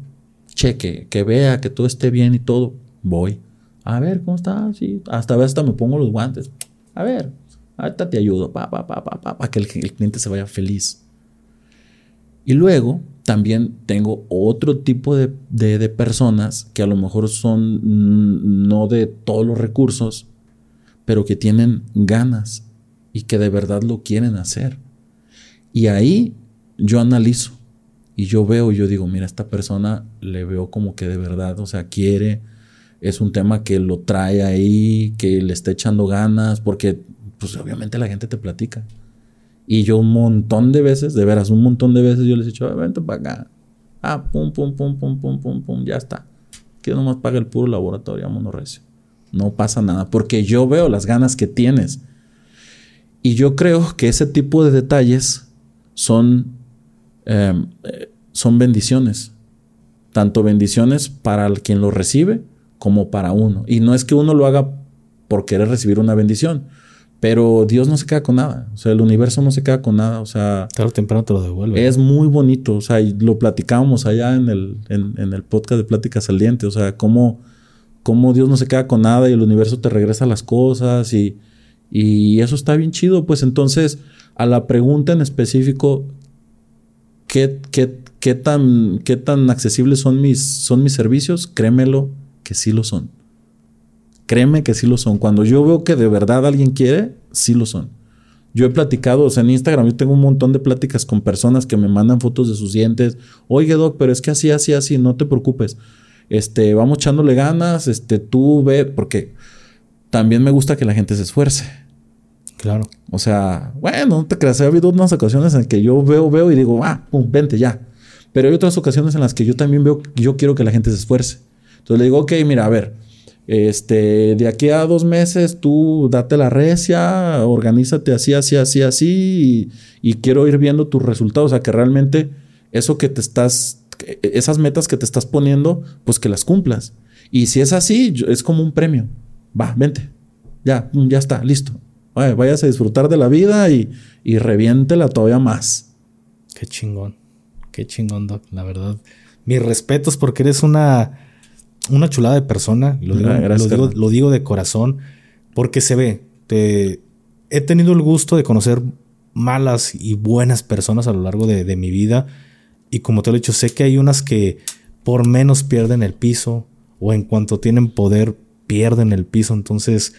Speaker 1: cheque, que vea que todo esté bien y todo. Voy. A ver, ¿cómo está? Sí, hasta a veces hasta me pongo los guantes. A ver, ahorita te ayudo, pa, pa, pa, pa, para que el, cliente se vaya feliz. Y luego también tengo otro tipo de, de, personas que a lo mejor son no de todos los recursos, pero que tienen ganas y que de verdad lo quieren hacer. Y ahí yo analizo y yo veo, yo digo, mira, esta persona le veo como que de verdad, o sea, quiere, es un tema que lo trae ahí, que le está echando ganas, porque pues obviamente la gente te platica. Y yo un montón de veces, de veras, un montón de veces yo les he dicho, vente para acá. Ah, pum, pum, pum, pum, pum, pum, pum, ya está. Que nomás paga el puro laboratorio, vámonos recio no pasa nada, porque yo veo las ganas que tienes. Y yo creo que ese tipo de detalles son, em, eh, son bendiciones. Tanto bendiciones para quien lo recibe como para uno. Y no es que uno lo haga por querer recibir una bendición, pero Dios no se queda con nada. O sea, el universo no se queda con nada. O sea,
Speaker 2: tarde o temprano te lo devuelve.
Speaker 1: Es muy bonito. O sea, lo platicábamos allá en el, en, en el podcast de Pláticas Saliente. O sea, cómo cómo Dios no se queda con nada y el universo te regresa las cosas y, Y eso está bien chido. Pues entonces, a la pregunta en específico, ¿qué, qué, tan, qué tan accesibles son mis, son mis servicios? Créemelo que sí lo son. Créeme que sí lo son. Cuando yo veo que de verdad alguien quiere, sí lo son. Yo he platicado, o sea, en Instagram yo tengo un montón de pláticas con personas que me mandan fotos de sus dientes. Oye, Doc, pero es que así, así, así, no te preocupes. Este, vamos echándole ganas, este, tú ve, porque también me gusta que la gente se esfuerce.
Speaker 2: Claro.
Speaker 1: O sea, bueno, no te creas, ha habido unas ocasiones en que yo veo, veo y digo, ah, pum, vente ya. Pero hay otras ocasiones en las que yo también veo, yo quiero que la gente se esfuerce. Entonces le digo, ok, mira, a ver, este, de aquí a dos meses tú date la recia, organízate así, así, así, así, y, quiero ir viendo tus resultados. O sea, que realmente eso que te estás, esas metas que te estás poniendo, pues que las cumplas. Y si es así, es como un premio. Va, vente. Ya, ya está, listo. Vaya, vayas a disfrutar de la vida y, y reviéntela todavía más.
Speaker 2: Qué chingón. Qué chingón, Doc, la verdad. Mis respetos porque eres una, una chulada de persona. Lo digo, ah, lo digo, de corazón porque se ve. Te, he tenido el gusto de conocer malas y buenas personas a lo largo de, de mi vida. Y como te lo he dicho, sé que hay unas que por menos pierden el piso o en cuanto tienen poder pierden el piso. Entonces,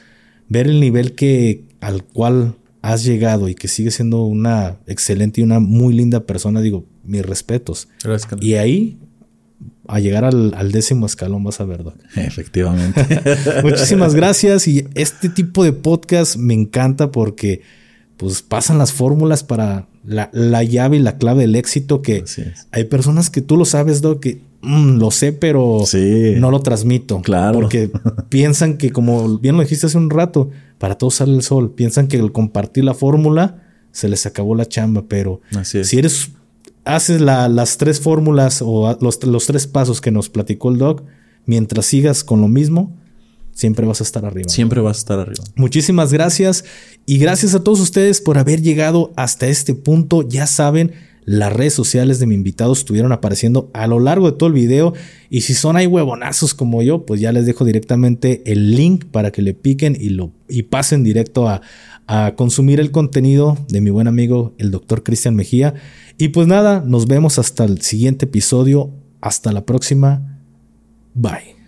Speaker 2: ver el nivel que al cual has llegado y que sigue siendo una excelente y una muy linda persona, digo, mis respetos. Gracias. Y ahí, a llegar al, décimo escalón, vas a ver, <laughs>
Speaker 1: Efectivamente. <laughs>
Speaker 2: Muchísimas gracias. Y este tipo de podcast me encanta porque pues pasan las fórmulas para la, llave y la clave del éxito que hay personas que tú lo sabes, Doc, que Mm, lo sé, pero no lo transmito.
Speaker 1: Claro.
Speaker 2: Porque <laughs> piensan que, como bien lo dijiste hace un rato, para todos sale el sol. Piensan que al compartir la fórmula se les acabó la chamba, pero si eres, haces las tres fórmulas o los, los tres pasos que nos platicó el doc, mientras sigas con lo mismo, siempre vas a estar arriba.
Speaker 1: Siempre vas a estar arriba.
Speaker 2: Muchísimas gracias y gracias a todos ustedes por haber llegado hasta este punto. Ya saben, las redes sociales de mi invitado estuvieron apareciendo a lo largo de todo el video. Y si son ahí huevonazos como yo, pues ya les dejo directamente el link para que le piquen y, lo, y pasen directo a, a consumir el contenido de mi buen amigo, el doctor Cristian Mejía. Y pues nada, nos vemos hasta el siguiente episodio. Hasta la próxima. Bye.